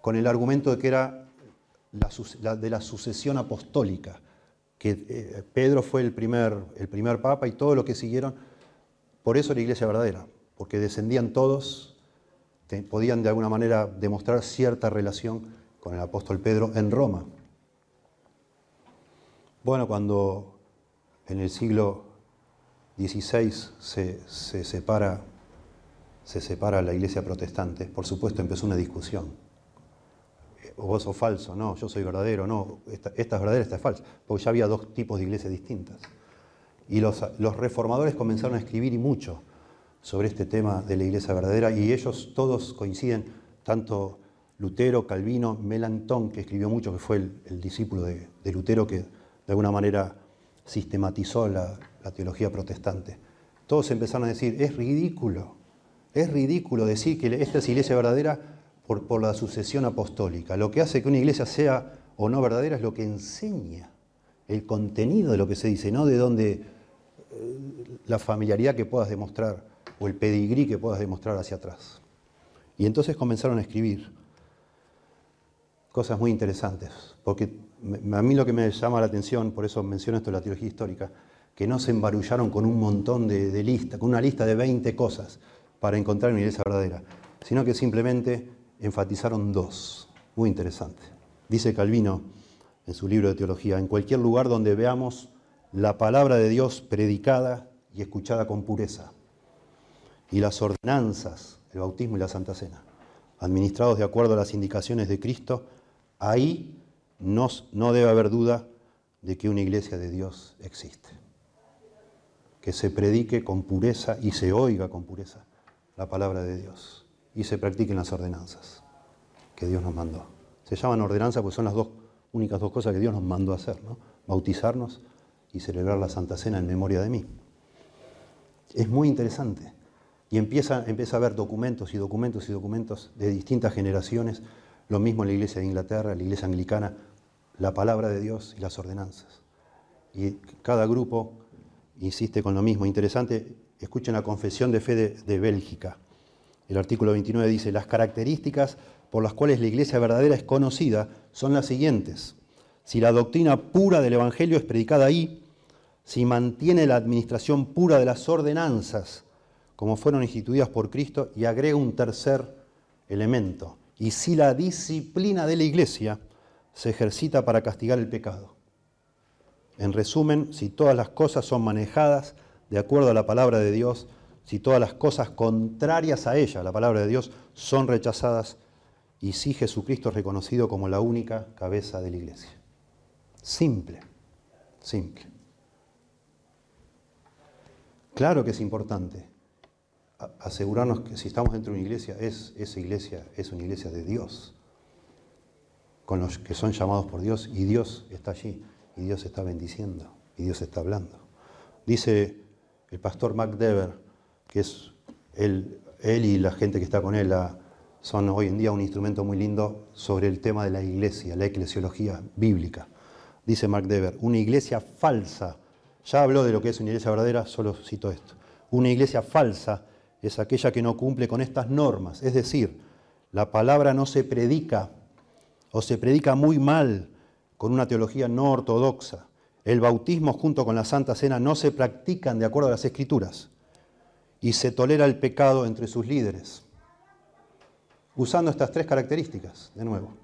Speaker 1: con el argumento de que era de la sucesión apostólica, que eh, Pedro fue el primer, el primer papa y todo lo que siguieron, por eso la iglesia verdadera, porque descendían todos podían de alguna manera demostrar cierta relación con el apóstol Pedro en Roma. Bueno, cuando en el siglo XVI se, separa, se separa la iglesia protestante, por supuesto empezó una discusión. O vos sos falso, no, yo soy verdadero, no, esta, es verdadera, esta es falsa, porque ya había dos tipos de iglesias distintas. Y los, los reformadores comenzaron a escribir y mucho sobre este tema de la iglesia verdadera y ellos todos coinciden, tanto Lutero, Calvino, Melantón, que escribió mucho, que fue el, discípulo de, Lutero, que de alguna manera sistematizó la, teología protestante. Todos empezaron a decir, es ridículo, es ridículo decir que esta es iglesia verdadera por, la sucesión apostólica. Lo que hace que una iglesia sea o no verdadera es lo que enseña, el contenido de lo que se dice, no de dónde eh, la familiaridad que puedas demostrar o el pedigrí que puedas demostrar hacia atrás. Y entonces comenzaron a escribir cosas muy interesantes, porque a mí lo que me llama la atención, por eso menciono esto de la teología histórica, que no se embarullaron con un montón de, listas, con una lista de 20 cosas para encontrar una iglesia verdadera, sino que simplemente enfatizaron dos, muy interesantes. Dice Calvino en su libro de teología, en cualquier lugar donde veamos la palabra de Dios predicada y escuchada con pureza, y las ordenanzas, el bautismo y la Santa Cena, administrados de acuerdo a las indicaciones de Cristo, ahí no, debe haber duda de que una iglesia de Dios existe. Que se predique con pureza y se oiga con pureza la palabra de Dios y se practiquen las ordenanzas que Dios nos mandó. Se llaman ordenanzas porque son las dos únicas dos cosas que Dios nos mandó hacer, ¿no? bautizarnos y celebrar la Santa Cena en memoria de mí. Es muy interesante. Y empieza, a haber documentos y documentos y documentos de distintas generaciones, lo mismo en la iglesia de Inglaterra, la iglesia anglicana, la palabra de Dios y las ordenanzas. Y cada grupo insiste con lo mismo. Interesante, escuchen la confesión de fe de, de Bélgica. El artículo 29 dice, las características por las cuales la iglesia verdadera es conocida son las siguientes. Si la doctrina pura del Evangelio es predicada ahí, si mantiene la administración pura de las ordenanzas, como fueron instituidas por Cristo, y agrega un tercer elemento. Y si la disciplina de la iglesia se ejercita para castigar el pecado. En resumen, si todas las cosas son manejadas de acuerdo a la palabra de Dios, si todas las cosas contrarias a ella, la palabra de Dios, son rechazadas y si Jesucristo es reconocido como la única cabeza de la iglesia. Simple, simple. Claro que es importante asegurarnos que si estamos dentro de una iglesia, es, esa iglesia es una iglesia de Dios, con los que son llamados por Dios, y Dios está allí, y Dios está bendiciendo, y Dios está hablando. Dice el pastor Mac Dever, que es él, él y la gente que está con él, son hoy en día un instrumento muy lindo sobre el tema de la iglesia, la eclesiología bíblica. Dice Mark una iglesia falsa, ya habló de lo que es una iglesia verdadera, solo cito esto, una iglesia falsa es aquella que no cumple con estas normas, es decir, la palabra no se predica o se predica muy mal con una teología no ortodoxa. El bautismo junto con la Santa Cena no se practican de acuerdo a las escrituras y se tolera el pecado entre sus líderes. Usando estas tres características, de nuevo,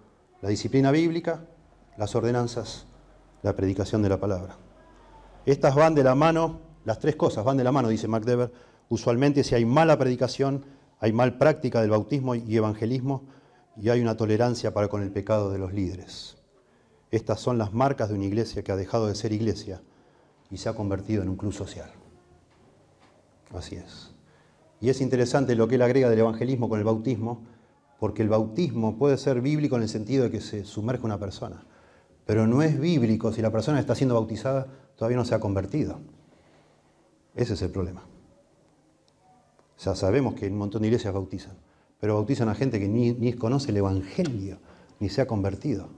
Speaker 1: la disciplina bíblica, las ordenanzas, la predicación de la palabra. Estas van de la mano, las tres cosas van de la mano, dice MacDever. Usualmente si hay mala predicación, hay mal práctica del bautismo y evangelismo y hay una tolerancia para con el pecado de los líderes. Estas son las marcas de una iglesia que ha dejado de ser iglesia y se ha convertido en un club social. Así es. Y es interesante lo que él agrega del evangelismo con el bautismo, porque el bautismo puede ser bíblico en el sentido de que se sumerge una persona, pero no es bíblico si la persona está siendo bautizada todavía no se ha convertido. Ese es el problema. Ya sabemos que un montón de iglesias bautizan, pero bautizan a gente que ni, ni conoce el Evangelio, ni se ha convertido.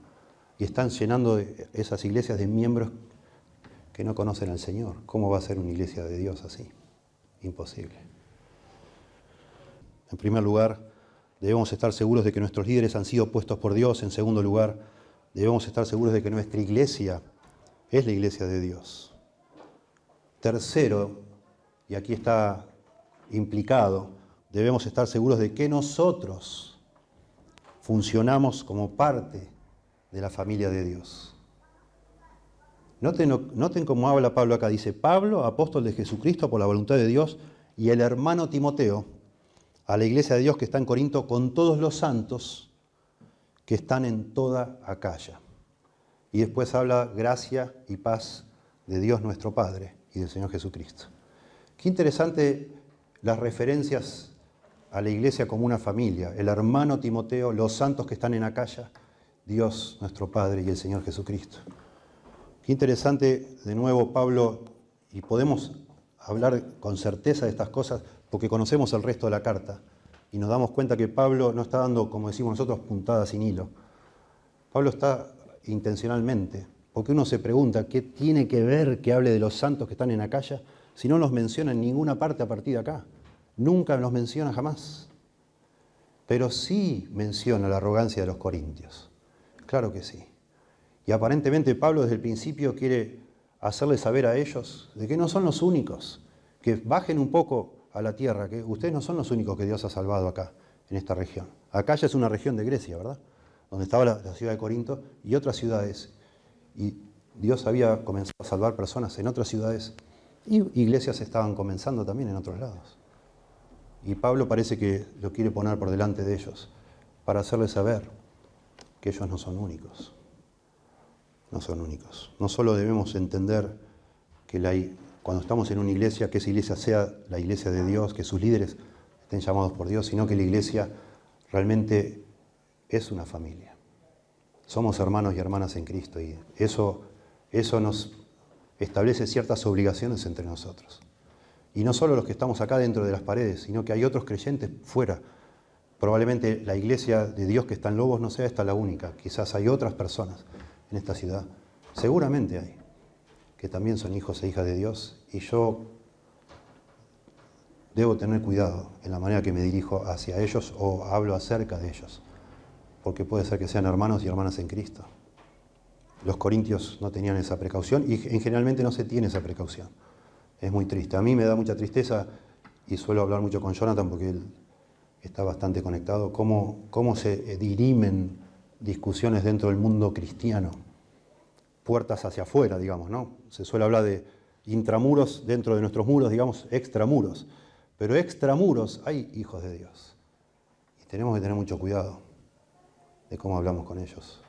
Speaker 1: Y están llenando esas iglesias de miembros que no conocen al Señor. ¿Cómo va a ser una iglesia de Dios así? Imposible. En primer lugar, debemos estar seguros de que nuestros líderes han sido puestos por Dios. En segundo lugar, debemos estar seguros de que nuestra iglesia es la iglesia de Dios. Tercero, y aquí está implicado, debemos estar seguros de que nosotros funcionamos como parte de la familia de Dios. Noten, noten cómo habla Pablo acá. Dice, Pablo, apóstol de Jesucristo por la voluntad de Dios, y el hermano Timoteo, a la iglesia de Dios que está en Corinto, con todos los santos que están en toda Acaya. Y después habla gracia y paz de Dios nuestro Padre y del Señor Jesucristo. Qué interesante las referencias a la iglesia como una familia, el hermano Timoteo, los santos que están en Acaya, Dios nuestro Padre y el Señor Jesucristo. Qué interesante, de nuevo, Pablo, y podemos hablar con certeza de estas cosas porque conocemos el resto de la carta y nos damos cuenta que Pablo no está dando, como decimos nosotros, puntadas sin hilo. Pablo está intencionalmente, porque uno se pregunta qué tiene que ver que hable de los santos que están en Acaya si no los menciona en ninguna parte a partir de acá. Nunca los menciona jamás. Pero sí menciona la arrogancia de los corintios. Claro que sí. Y aparentemente Pablo desde el principio quiere hacerles saber a ellos de que no son los únicos, que bajen un poco a la tierra, que ustedes no son los únicos que Dios ha salvado acá, en esta región. Acá ya es una región de Grecia, ¿verdad? Donde estaba la, ciudad de Corinto y otras ciudades. Y Dios había comenzado a salvar personas en otras ciudades y iglesias estaban comenzando también en otros lados. Y Pablo parece que lo quiere poner por delante de ellos para hacerles saber que ellos no son únicos. No son únicos. No solo debemos entender que cuando estamos en una iglesia, que esa iglesia sea la iglesia de Dios, que sus líderes estén llamados por Dios, sino que la iglesia realmente es una familia. Somos hermanos y hermanas en Cristo y eso, eso nos establece ciertas obligaciones entre nosotros. Y no solo los que estamos acá dentro de las paredes, sino que hay otros creyentes fuera. Probablemente la iglesia de Dios que está en Lobos no sea esta la única, quizás hay otras personas en esta ciudad. Seguramente hay que también son hijos e hijas de Dios, y yo debo tener cuidado en la manera que me dirijo hacia ellos o hablo acerca de ellos, porque puede ser que sean hermanos y hermanas en Cristo. Los corintios no tenían esa precaución y en generalmente no se tiene esa precaución. Es muy triste. A mí me da mucha tristeza y suelo hablar mucho con Jonathan porque él está bastante conectado, cómo, cómo se dirimen discusiones dentro del mundo cristiano puertas hacia afuera, digamos, ¿no? Se suele hablar de intramuros dentro de nuestros muros, digamos, extramuros. Pero extramuros hay hijos de Dios. Y tenemos que tener mucho cuidado de cómo hablamos con ellos,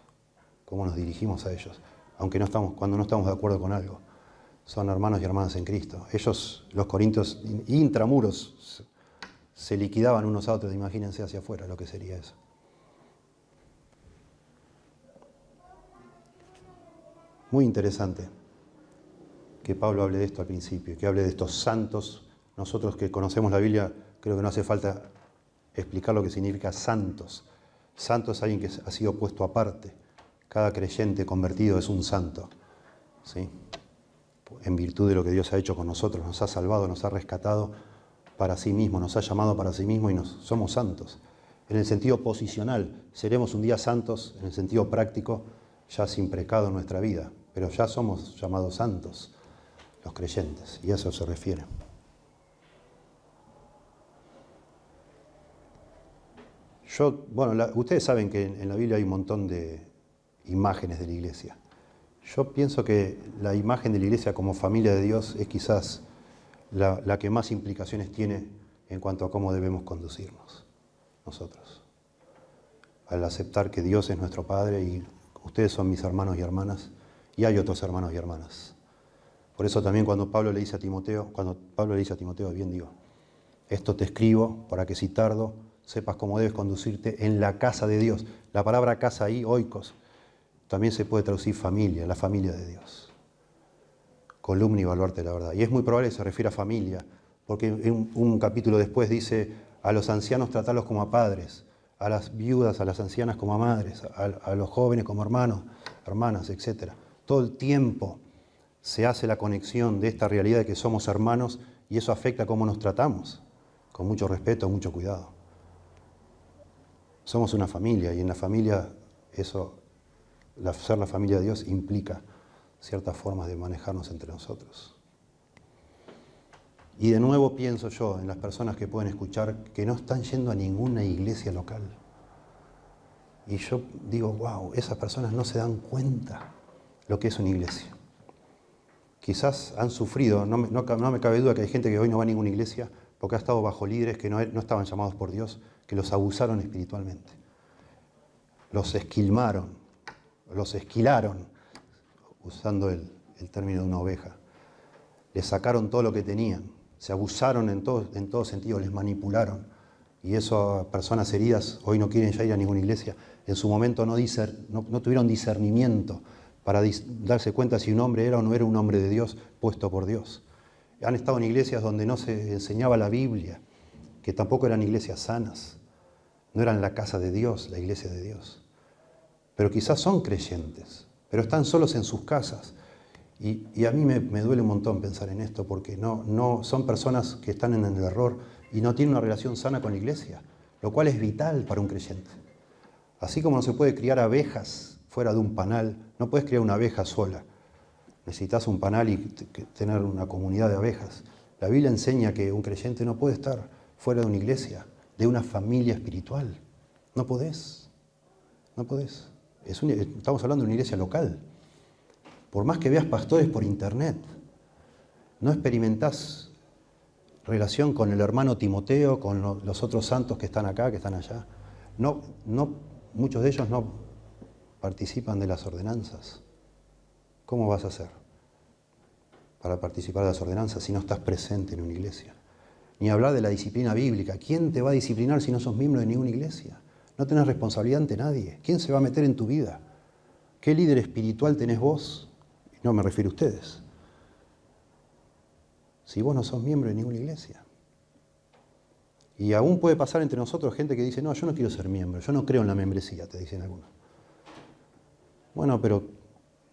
Speaker 1: cómo nos dirigimos a ellos, aunque no estamos, cuando no estamos de acuerdo con algo. Son hermanos y hermanas en Cristo. Ellos, los corintios intramuros, se liquidaban unos a otros, imagínense hacia afuera lo que sería eso. Muy interesante que Pablo hable de esto al principio, que hable de estos santos. Nosotros que conocemos la Biblia, creo que no hace falta explicar lo que significa santos. Santo es alguien que ha sido puesto aparte. Cada creyente convertido es un santo. ¿sí? En virtud de lo que Dios ha hecho con nosotros, nos ha salvado, nos ha rescatado para sí mismo, nos ha llamado para sí mismo y nos, somos santos. En el sentido posicional, seremos un día santos, en el sentido práctico, ya sin pecado en nuestra vida, pero ya somos llamados santos los creyentes, y a eso se refiere. Yo, bueno, ustedes saben que en, la Biblia hay un montón de imágenes de la iglesia. Yo pienso que la imagen de la iglesia como familia de Dios es quizás la, que más implicaciones tiene en cuanto a cómo debemos conducirnos nosotros. Al aceptar que Dios es nuestro Padre y ustedes son mis hermanos y hermanas, y hay otros hermanos y hermanas. Por eso también cuando Pablo le dice a Timoteo, cuando Pablo le dice a Timoteo, bien digo, esto te escribo para que si tardo sepas cómo debes conducirte en la casa de Dios. La palabra casa ahí, oikos, también se puede traducir familia, la familia de Dios. Columna y baluarte la verdad. Y es muy probable que se refiere a familia, porque un, capítulo después dice, a los ancianos tratarlos como a padres, a las viudas, a las ancianas como a madres, a, a los jóvenes como hermanos, hermanas, etc. Todo el tiempo se hace la conexión de esta realidad de que somos hermanos y eso afecta cómo nos tratamos, con mucho respeto, mucho cuidado. Somos una familia y en la familia eso, ser la familia de Dios implica ciertas formas de manejarnos entre nosotros. Y de nuevo pienso yo en las personas que pueden escuchar que no están yendo a ninguna iglesia local. Y yo digo, wow, esas personas no se dan cuenta lo que es una iglesia. Quizás han sufrido, no me, cabe duda que hay gente que hoy no va a ninguna iglesia porque ha estado bajo líderes que no, estaban llamados por Dios, que los abusaron espiritualmente. Los esquilmaron, los esquilaron, usando el, término de una oveja. Les sacaron todo lo que tenían, se abusaron en todo, en sentido, les manipularon. Y eso personas heridas hoy no quieren ya ir a ninguna iglesia. En su momento no tuvieron discernimiento para darse cuenta si un hombre era o no era un hombre de Dios puesto por Dios. Han estado en iglesias donde no se enseñaba la Biblia, que tampoco eran iglesias sanas, no eran la casa de Dios, la iglesia de Dios. Pero quizás son creyentes, pero están solos en sus casas. Y, a mí me, duele un montón pensar en esto, porque no, son personas que están en el error y no tienen una relación sana con la iglesia, lo cual es vital para un creyente. Así como no se puede criar abejas fuera de un panal. No puedes criar una abeja sola. Necesitas un panal y tener una comunidad de abejas. La Biblia enseña que un creyente no puede estar fuera de una iglesia, de una familia espiritual. No podés. No podés. Estamos hablando de una iglesia local. Por más que veas pastores por internet, no experimentás relación con el hermano Timoteo, con los otros santos que están acá, que están allá. No, no, muchos de ellos no, participan de las ordenanzas. ¿Cómo vas a hacer para participar de las ordenanzas si no estás presente en una iglesia? Ni hablar de la disciplina bíblica. ¿Quién te va a disciplinar si no sos miembro de ninguna iglesia? No tenés responsabilidad ante nadie. ¿Quién se va a meter en tu vida? ¿Qué líder espiritual tenés vos? No me refiero a ustedes. Si vos no sos miembro de ninguna iglesia. Y aún puede pasar entre nosotros gente que dice, no, yo no quiero ser miembro, yo no creo en la membresía, te dicen algunos. Bueno, pero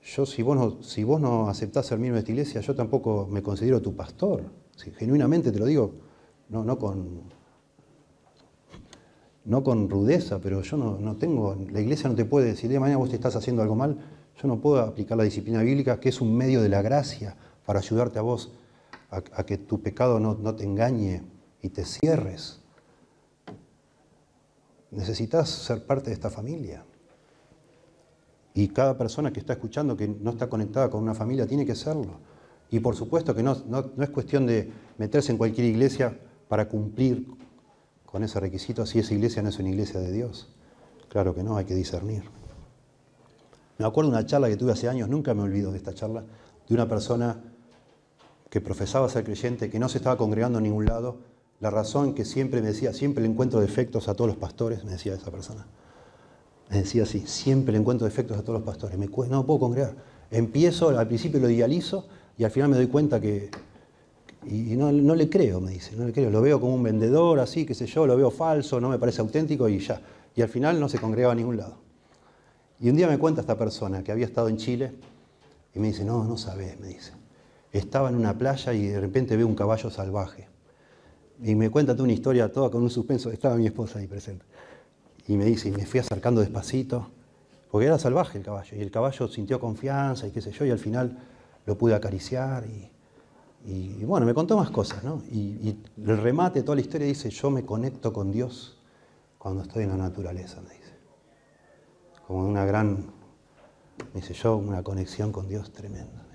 Speaker 1: yo si vos no, si vos no aceptás ser miembro de esta iglesia, yo tampoco me considero tu pastor. genuinamente te lo digo, no, no, con, no con rudeza, pero yo no, tengo, la iglesia no te puede decir, de mañana vos te estás haciendo algo mal, yo no puedo aplicar la disciplina bíblica, que es un medio de la gracia para ayudarte a vos a, que tu pecado no, no te engañe y te cierres. Necesitas ser parte de esta familia. Y cada persona que está escuchando que no está conectada con una familia tiene que serlo. Y por supuesto que no, no, es cuestión de meterse en cualquier iglesia para cumplir con ese requisito si esa iglesia no es una iglesia de Dios. Claro que no, hay que discernir. Me acuerdo de una charla que tuve hace años, nunca me olvido de esta charla, de una persona que profesaba ser creyente, que no se estaba congregando en ningún lado. La razón que siempre me decía, siempre le encuentro defectos a todos los pastores, me decía esa persona. Me decía así, siempre le encuentro defectos a todos los pastores, me, no puedo congregar. Empiezo, al principio lo idealizo y al final me doy cuenta que, y no, le creo, me dice, no le creo. Lo veo como un vendedor, así, qué sé yo, lo veo falso, no me parece auténtico y ya. Y al final no se congregaba a ningún lado. Y un día me cuenta esta persona que había estado en Chile y me dice, no, no sabes, me dice. Estaba en una playa y de repente veo un caballo salvaje. Y me cuenta toda una historia, toda con un suspenso. Estaba mi esposa ahí presente. Y me dice, y me fui acercando despacito, porque era salvaje el caballo. Y el caballo sintió confianza y qué sé yo, y al final lo pude acariciar. Y, bueno, me contó más cosas, ¿no? Y, el remate, toda la historia dice, yo me conecto con Dios cuando estoy en la naturaleza, me dice. Como una gran, me dice yo, una conexión con Dios tremenda.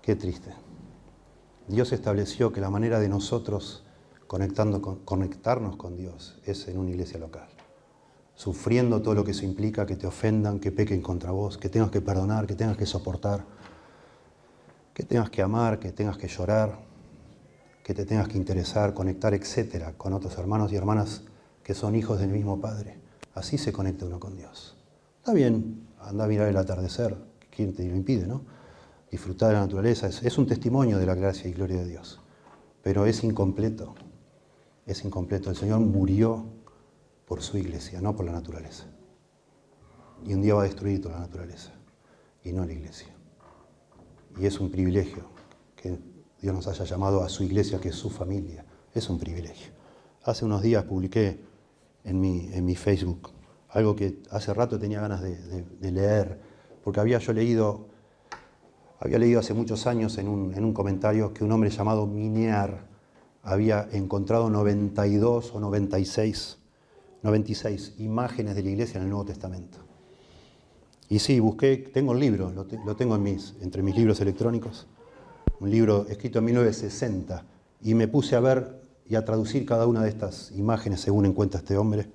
Speaker 1: Qué triste. Dios estableció que la manera de nosotros conectando conectarnos con Dios es en una iglesia local sufriendo todo lo que eso implica, que te ofendan, que pequen contra vos, que tengas que perdonar, que tengas que soportar, que tengas que amar, que tengas que llorar, que te tengas que interesar, conectar, etcétera, con otros hermanos y hermanas que son hijos del mismo Padre. Así se conecta uno con Dios. Está bien, anda a mirar el atardecer, ¿quién te lo impide, no? Disfrutar de la naturaleza es, es un testimonio de la gracia y gloria de Dios, pero es incompleto, es incompleto. El Señor murió por su iglesia, no por la naturaleza. Y un día va a destruir toda la naturaleza, y no la iglesia. Y es un privilegio que Dios nos haya llamado a su iglesia, que es su familia. Es un privilegio. Hace unos días publiqué en mi, en mi Facebook algo que hace rato tenía ganas de, leer, porque había yo leído, había leído hace muchos años en un, en un comentario que un hombre llamado Minear había encontrado 92 o 96 96 imágenes de la iglesia en el Nuevo Testamento. Y sí, busqué, tengo el libro, lo, tengo en mis, entre mis libros electrónicos, un libro escrito en 1960, y me puse a ver y a traducir cada una de estas imágenes según encuentra este hombre.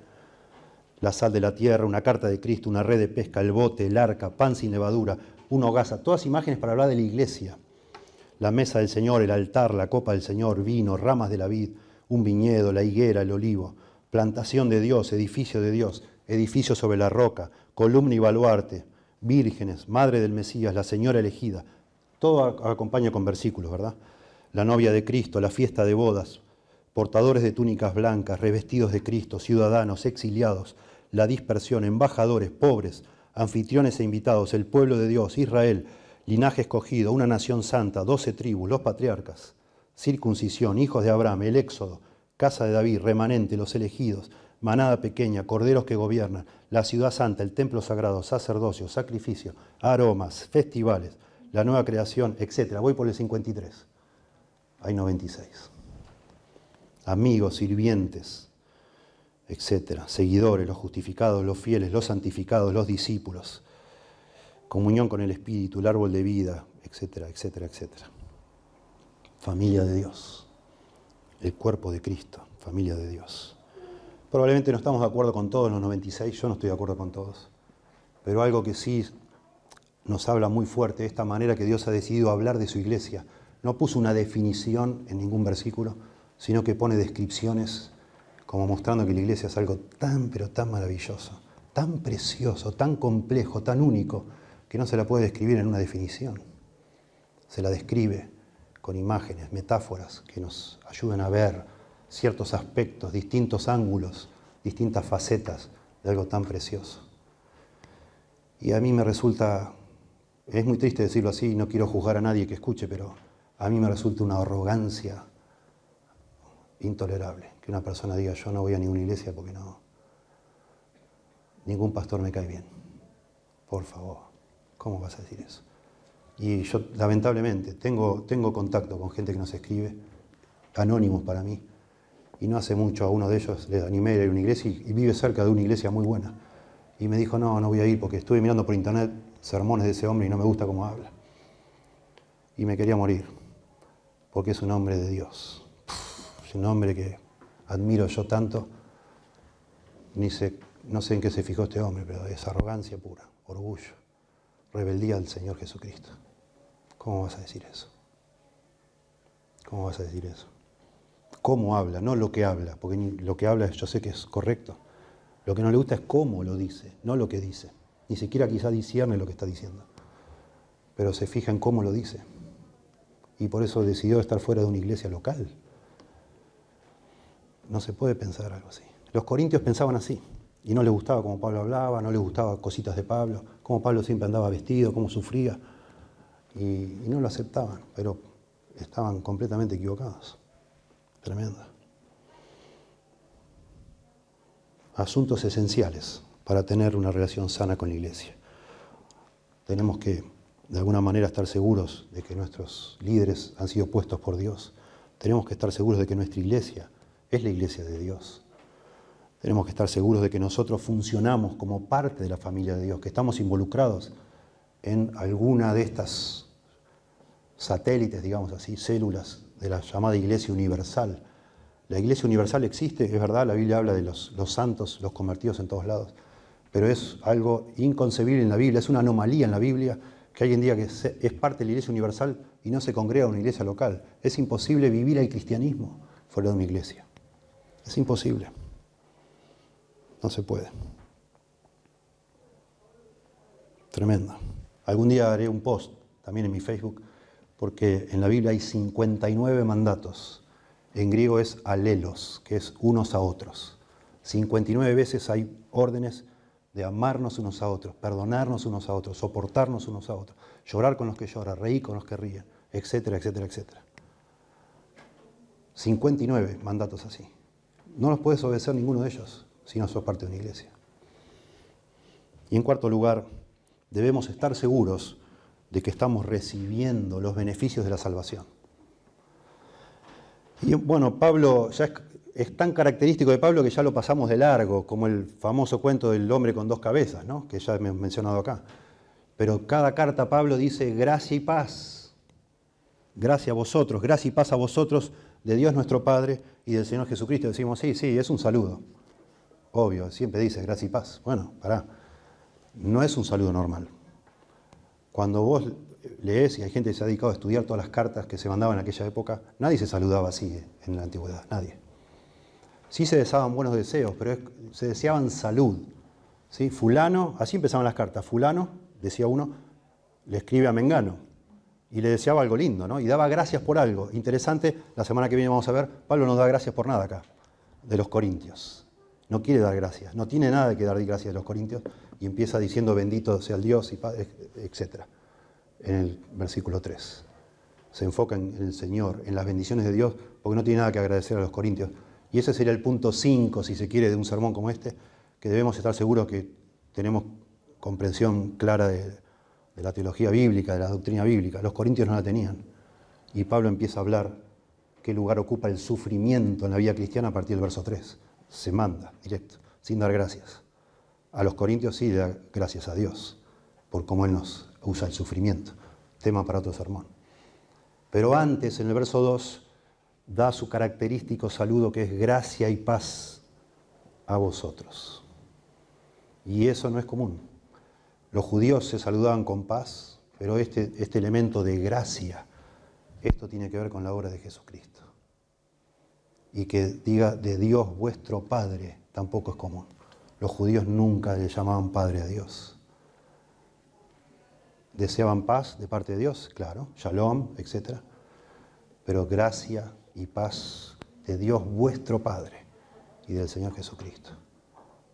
Speaker 1: La sal de la tierra, una carta de Cristo, una red de pesca, el bote, el arca, pan sin levadura, un hogaza, todas imágenes para hablar de la iglesia. La mesa del Señor, el altar, la copa del Señor, vino, ramas de la vid, un viñedo, la higuera, el olivo plantación de Dios, edificio de Dios, edificio sobre la roca, columna y baluarte, vírgenes, madre del Mesías, la señora elegida. Todo acompaña con versículos, ¿verdad? La novia de Cristo, la fiesta de bodas, portadores de túnicas blancas, revestidos de Cristo, ciudadanos, exiliados, la dispersión, embajadores, pobres, anfitriones e invitados, el pueblo de Dios, Israel, linaje escogido, una nación santa, doce tribus, los patriarcas, circuncisión, hijos de Abraham, el éxodo, casa de David, remanente, los elegidos, manada pequeña, corderos que gobiernan, la ciudad santa, el templo sagrado, sacerdocio, sacrificio, aromas, festivales, la nueva creación, etc. Voy por el 53. Hay 96. Amigos, sirvientes, etc. Seguidores, los justificados, los fieles, los santificados, los discípulos. Comunión con el Espíritu, el árbol de vida, etcétera, etcétera, etcétera. Familia de Dios el cuerpo de Cristo, familia de Dios. Probablemente no estamos de acuerdo con todos los 96, yo no estoy de acuerdo con todos, pero algo que sí nos habla muy fuerte, esta manera que Dios ha decidido hablar de su iglesia. No puso una definición en ningún versículo, sino que pone descripciones como mostrando que la iglesia es algo tan, pero tan maravilloso, tan precioso, tan complejo, tan único, que no se la puede describir en una definición. Se la describe con imágenes, metáforas que nos ayudan a ver ciertos aspectos, distintos ángulos, distintas facetas de algo tan precioso. Y a mí me resulta, es muy triste decirlo así, no quiero juzgar a nadie que escuche, pero a mí me resulta una arrogancia intolerable que una persona diga yo no voy a ninguna iglesia porque no, ningún pastor me cae bien. Por favor, ¿cómo vas a decir eso? Y yo, lamentablemente, tengo, tengo contacto con gente que nos escribe, anónimos para mí, y no hace mucho a uno de ellos le animé a ir a una iglesia y, vive cerca de una iglesia muy buena. Y me dijo, no, no voy a ir porque estuve mirando por internet sermones de ese hombre y no me gusta cómo habla. Y me quería morir, porque es un hombre de Dios. Es un hombre que admiro yo tanto. Ni sé, no sé en qué se fijó este hombre, pero es arrogancia pura, orgullo, rebeldía al Señor Jesucristo. ¿Cómo vas a decir eso? ¿Cómo vas a decir eso? ¿Cómo habla? No lo que habla, porque lo que habla yo sé que es correcto. Lo que no le gusta es cómo lo dice, no lo que dice. Ni siquiera quizá discierne lo que está diciendo. Pero se fija en cómo lo dice. Y por eso decidió estar fuera de una iglesia local. No se puede pensar algo así. Los corintios pensaban así. Y no les gustaba cómo Pablo hablaba, no les gustaba cositas de Pablo, cómo Pablo siempre andaba vestido, cómo sufría. Y, y no lo aceptaban, pero estaban completamente equivocados. Tremenda. asuntos esenciales para tener una relación sana con la iglesia. Tenemos que, de alguna manera, estar seguros de que nuestros líderes han sido puestos por Dios. Tenemos que estar seguros de que nuestra iglesia es la iglesia de Dios. Tenemos que estar seguros de que nosotros funcionamos como parte de la familia de Dios, que estamos involucrados en alguna de estas satélites, digamos así, células de la llamada iglesia universal, la iglesia universal existe, es verdad, la Biblia habla de los, santos, los convertidos en todos lados, pero es algo inconcebible en la Biblia, es una anomalía en la Biblia que hay en día que es parte de la iglesia universal y no se congrega en una iglesia local. Es imposible vivir el cristianismo fuera de una iglesia. Es imposible. No se puede. Tremendo. Algún día haré un post también en mi Facebook, porque en la Biblia hay 59 mandatos en griego es alelos, que es unos a otros. 59 veces hay órdenes de amarnos unos a otros, perdonarnos unos a otros, soportarnos unos a otros, llorar con los que lloran, reír con los que ríen, etcétera, etcétera, etcétera. 59 mandatos así. No los puedes obedecer ninguno de ellos si no sos parte de una iglesia. Y en cuarto lugar, debemos estar seguros de que estamos recibiendo los beneficios de la salvación. Y bueno, Pablo ya es, tan característico de Pablo que ya lo pasamos de largo, como el famoso cuento del hombre con dos cabezas, ¿no? que ya hemos mencionado acá. Pero cada carta Pablo dice gracia y paz. Gracia a vosotros, gracia y paz a vosotros de Dios nuestro Padre y del Señor Jesucristo. Decimos, sí, sí, es un saludo. Obvio, siempre dice gracia y paz. Bueno, pará. No es un saludo normal. Cuando vos lees y hay gente que se ha dedicado a estudiar todas las cartas que se mandaban en aquella época, nadie se saludaba así en la antigüedad, nadie. Sí se deseaban buenos deseos, pero se deseaban salud. ¿sí? Fulano, así empezaban las cartas, fulano, decía uno, le escribe a Mengano y le deseaba algo lindo, ¿no? Y daba gracias por algo. Interesante, la semana que viene vamos a ver, Pablo no da gracias por nada acá, de los corintios. No quiere dar gracias, no tiene nada que dar gracias de los corintios y empieza diciendo bendito sea el Dios, y etcétera en el versículo 3. Se enfoca en el Señor, en las bendiciones de Dios, porque no tiene nada que agradecer a los corintios. Y ese sería el punto 5, si se quiere, de un sermón como este, que debemos estar seguros que tenemos comprensión clara de, de la teología bíblica, de la doctrina bíblica. Los corintios no la tenían. Y Pablo empieza a hablar qué lugar ocupa el sufrimiento en la vida cristiana a partir del verso 3. Se manda directo, sin dar gracias. A los corintios sí da gracias a Dios por cómo Él nos usa el sufrimiento, tema para otro sermón. Pero antes, en el verso 2, da su característico saludo que es gracia y paz a vosotros. Y eso no es común. Los judíos se saludaban con paz, pero este, este elemento de gracia, esto tiene que ver con la obra de Jesucristo. Y que diga de Dios vuestro Padre tampoco es común. Los judíos nunca le llamaban Padre a Dios. Deseaban paz de parte de Dios, claro, shalom, etc. Pero gracia y paz de Dios vuestro Padre y del Señor Jesucristo.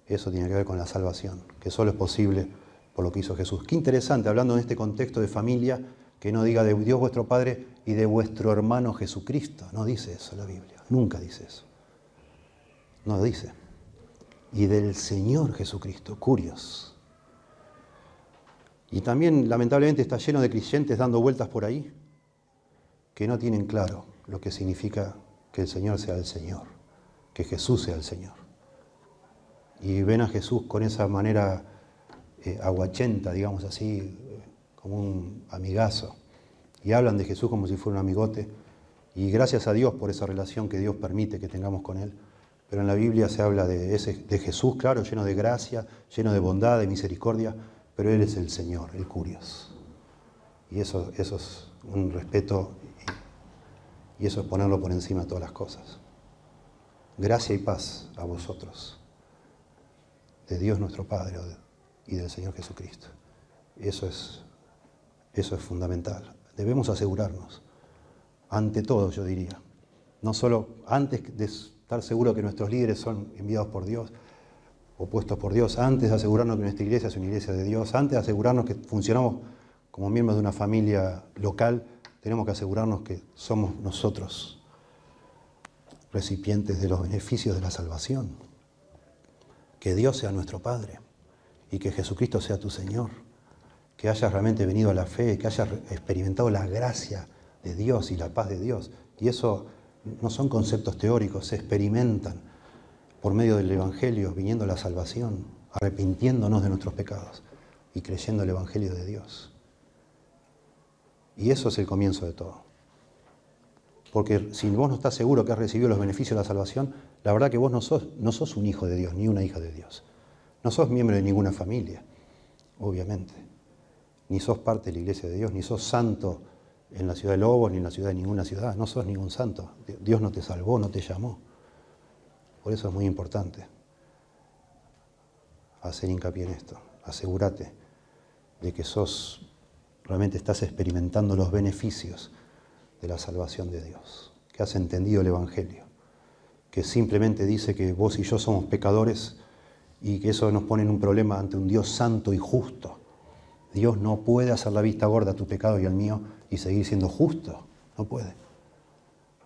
Speaker 1: Eso tiene que ver con la salvación, que solo es posible por lo que hizo Jesús. Qué interesante, hablando en este contexto de familia, que no diga de Dios vuestro Padre y de vuestro hermano Jesucristo. No dice eso la Biblia, nunca dice eso. No dice. Y del Señor Jesucristo, curios. Y también lamentablemente está lleno de creyentes dando vueltas por ahí que no tienen claro lo que significa que el Señor sea el Señor, que Jesús sea el Señor. Y ven a Jesús con esa manera eh, aguachenta, digamos así, como un amigazo. Y hablan de Jesús como si fuera un amigote. Y gracias a Dios por esa relación que Dios permite que tengamos con Él. Pero en la Biblia se habla de, Jesús, claro, lleno de gracia, lleno de bondad, de misericordia, pero Él es el Señor, el Curios. Y eso, eso es un respeto y eso es ponerlo por encima de todas las cosas. Gracia y paz a vosotros, de Dios nuestro Padre y del Señor Jesucristo. Eso es, eso es fundamental. Debemos asegurarnos, ante todo yo diría, no solo antes de seguro que nuestros líderes son enviados por Dios, o puestos por Dios, antes de asegurarnos que nuestra iglesia es una iglesia de Dios, antes de asegurarnos que funcionamos como miembros de una familia local, tenemos que asegurarnos que somos nosotros recipientes de los beneficios de la salvación. Que Dios sea nuestro Padre y que Jesucristo sea tu Señor. Que hayas realmente venido a la fe, que hayas experimentado la gracia de Dios y la paz de Dios. Y eso no son conceptos teóricos, se experimentan por medio del Evangelio, viniendo la salvación, arrepintiéndonos de nuestros pecados y creyendo el Evangelio de Dios. Y eso es el comienzo de todo. Porque si vos no estás seguro que has recibido los beneficios de la salvación, la verdad que vos no sos, no sos un hijo de Dios, ni una hija de Dios. No sos miembro de ninguna familia, obviamente. Ni sos parte de la iglesia de Dios, ni sos santo en la ciudad de Lobos, ni en la ciudad de ninguna ciudad. No sos ningún santo. Dios no te salvó, no te llamó. Por eso es muy importante hacer hincapié en esto. Asegúrate de que sos, realmente estás experimentando los beneficios de la salvación de Dios, que has entendido el Evangelio, que simplemente dice que vos y yo somos pecadores y que eso nos pone en un problema ante un Dios santo y justo. Dios no puede hacer la vista gorda a tu pecado y al mío y seguir siendo justo. No puede.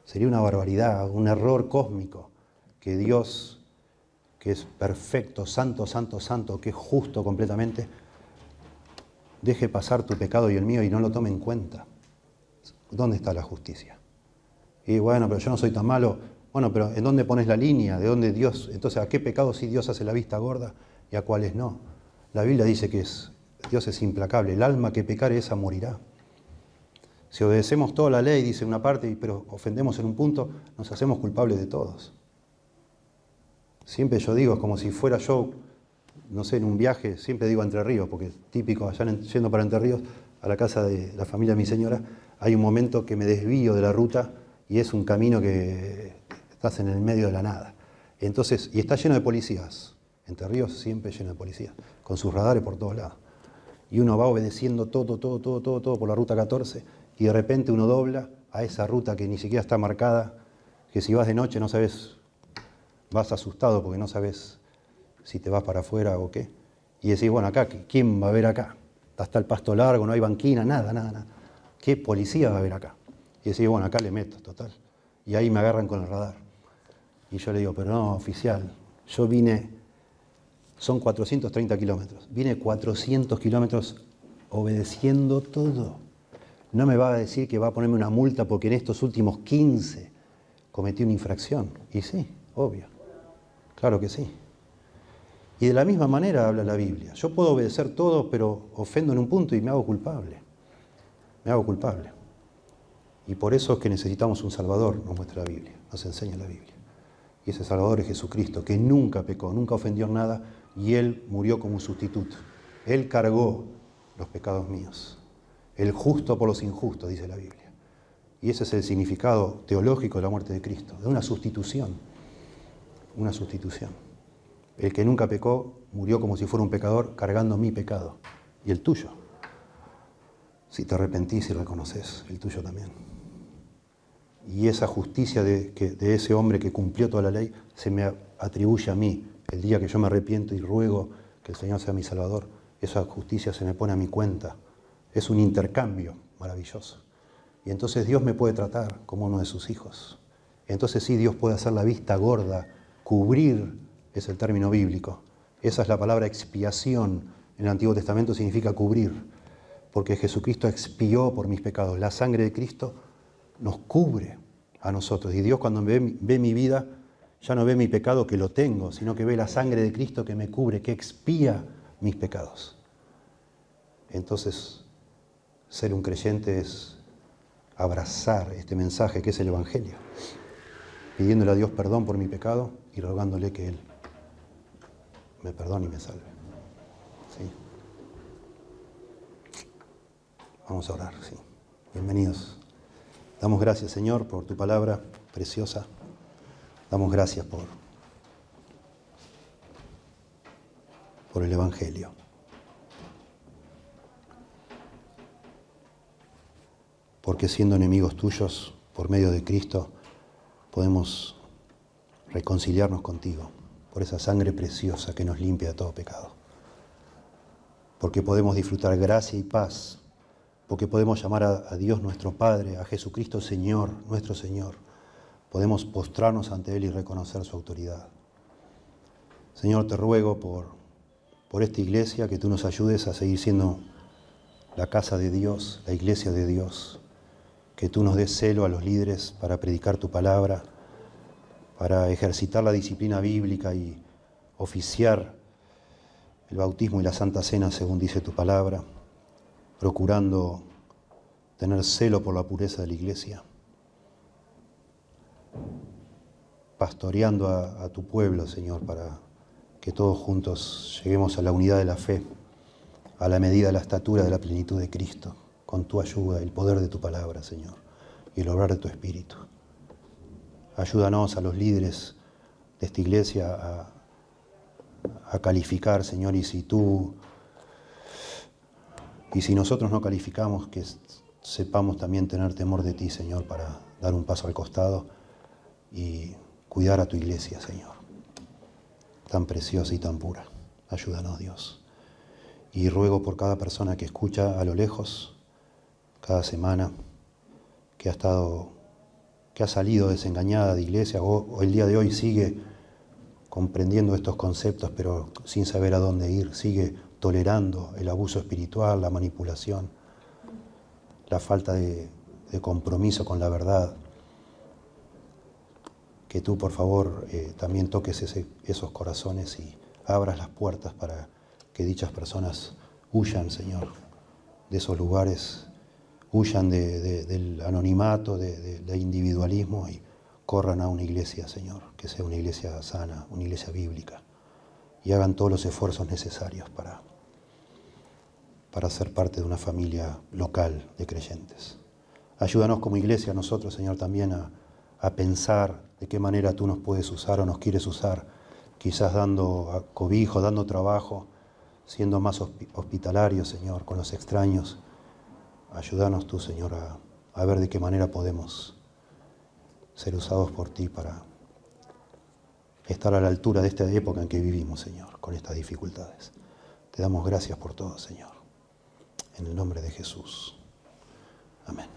Speaker 1: Sería una barbaridad, un error cósmico que Dios, que es perfecto, santo, santo, santo, que es justo completamente, deje pasar tu pecado y el mío y no lo tome en cuenta. ¿Dónde está la justicia? Y bueno, pero yo no soy tan malo. Bueno, pero ¿en dónde pones la línea? ¿De dónde Dios? Entonces, ¿a qué pecados sí Dios hace la vista gorda y a cuáles no? La Biblia dice que es, Dios es implacable. El alma que pecare esa morirá. Si obedecemos toda la ley, dice una parte, pero ofendemos en un punto, nos hacemos culpables de todos. Siempre yo digo, como si fuera yo, no sé, en un viaje, siempre digo Entre Ríos, porque típico, allá yendo para Entre Ríos, a la casa de la familia de mi señora, hay un momento que me desvío de la ruta y es un camino que estás en el medio de la nada. Entonces, y está lleno de policías. Entre Ríos siempre lleno de policías, con sus radares por todos lados. Y uno va obedeciendo todo, todo, todo, todo, todo por la ruta 14 y de repente uno dobla a esa ruta que ni siquiera está marcada, que si vas de noche no sabes, vas asustado porque no sabes si te vas para afuera o qué. Y decís, bueno, acá, ¿quién va a ver acá? Hasta el pasto largo, no hay banquina, nada, nada, nada. ¿Qué policía va a haber acá? Y decía, bueno, acá le meto, total. Y ahí me agarran con el radar. Y yo le digo, pero no, oficial, yo vine, son 430 kilómetros, vine 400 kilómetros obedeciendo todo. No me va a decir que va a ponerme una multa porque en estos últimos 15 cometí una infracción. Y sí, obvio, claro que sí. Y de la misma manera habla la Biblia. Yo puedo obedecer todo, pero ofendo en un punto y me hago culpable me hago culpable. Y por eso es que necesitamos un Salvador, nos muestra la Biblia, nos enseña la Biblia. Y ese Salvador es Jesucristo, que nunca pecó, nunca ofendió nada, y Él murió como sustituto. Él cargó los pecados míos. El justo por los injustos, dice la Biblia. Y ese es el significado teológico de la muerte de Cristo, de una sustitución. Una sustitución. El que nunca pecó murió como si fuera un pecador cargando mi pecado y el tuyo si te arrepentís y reconoces el tuyo también. Y esa justicia de, de ese hombre que cumplió toda la ley se me atribuye a mí el día que yo me arrepiento y ruego que el Señor sea mi Salvador. Esa justicia se me pone a mi cuenta. Es un intercambio maravilloso. Y entonces Dios me puede tratar como uno de sus hijos. Entonces sí, Dios puede hacer la vista gorda, cubrir, es el término bíblico. Esa es la palabra expiación. En el Antiguo Testamento significa cubrir porque Jesucristo expió por mis pecados. La sangre de Cristo nos cubre a nosotros. Y Dios cuando ve, ve, mi vida, ya no ve mi pecado que lo tengo, sino que ve la sangre de Cristo que me cubre, que expía mis pecados. entonces ser un creyente es abrazar este mensaje que es el Evangelio, pidiéndole a Dios perdón por mi pecado y rogándole que Él me perdone y me salve. ¿Sí? Vamos a orar, sí. Bienvenidos. Damos gracias, Señor, por tu palabra preciosa. Damos gracias por, por el Evangelio. Porque siendo enemigos tuyos, por medio de Cristo, podemos reconciliarnos contigo por esa sangre preciosa que nos limpia de todo pecado. Porque podemos disfrutar gracia y paz. Porque podemos llamar a, Dios nuestro Padre, a Jesucristo Señor, nuestro Señor. Podemos postrarnos ante Él y reconocer su autoridad. Señor, te ruego por, por esta iglesia que tú nos ayudes a seguir siendo la casa de Dios, la iglesia de Dios. Que tú nos des celo a los líderes para predicar tu palabra para ejercitar la disciplina bíblica y oficiar el bautismo y la Santa Cena según dice tu palabra, procurando tener celo por la pureza de la iglesia, pastoreando a, tu pueblo, Señor, para que todos juntos lleguemos a la unidad de la fe, a la medida de la estatura de la plenitud de Cristo, con tu ayuda, el poder de tu palabra, Señor, y el obrar de tu Espíritu. Ayúdanos a los líderes de esta iglesia a, calificar, Señor, y si tú, y si nosotros no calificamos, que sepamos también tener temor de ti, Señor, para dar un paso al costado y cuidar a tu iglesia, Señor, tan preciosa y tan pura. Ayúdanos, Dios. Y ruego por cada persona que escucha a lo lejos, cada semana, que ha estado que ha salido desengañada de iglesia o, el día de hoy sigue comprendiendo estos conceptos pero sin saber a dónde ir, sigue tolerando el abuso espiritual, la manipulación, la falta de, compromiso con la verdad. Que tú, por favor, eh, también toques esos corazones y abras las puertas para que dichas personas huyan, Señor, de esos lugares huyan del anonimato, del individualismo y corran a una iglesia, Señor, que sea una iglesia sana, una iglesia bíblica, y hagan todos los esfuerzos necesarios para, para ser parte de una familia local de creyentes. Ayúdanos como iglesia, nosotros, Señor, también a, a pensar de qué manera tú nos puedes usar o nos quieres usar, quizás dando cobijo, dando trabajo, siendo más hospitalarios, Señor, con los extraños Ayúdanos tú, Señor, a, ver de qué manera podemos ser usados por ti para estar a la altura de esta época en que vivimos, Señor, con estas dificultades. Te damos gracias por todo, Señor. En el nombre de Jesús. Amén.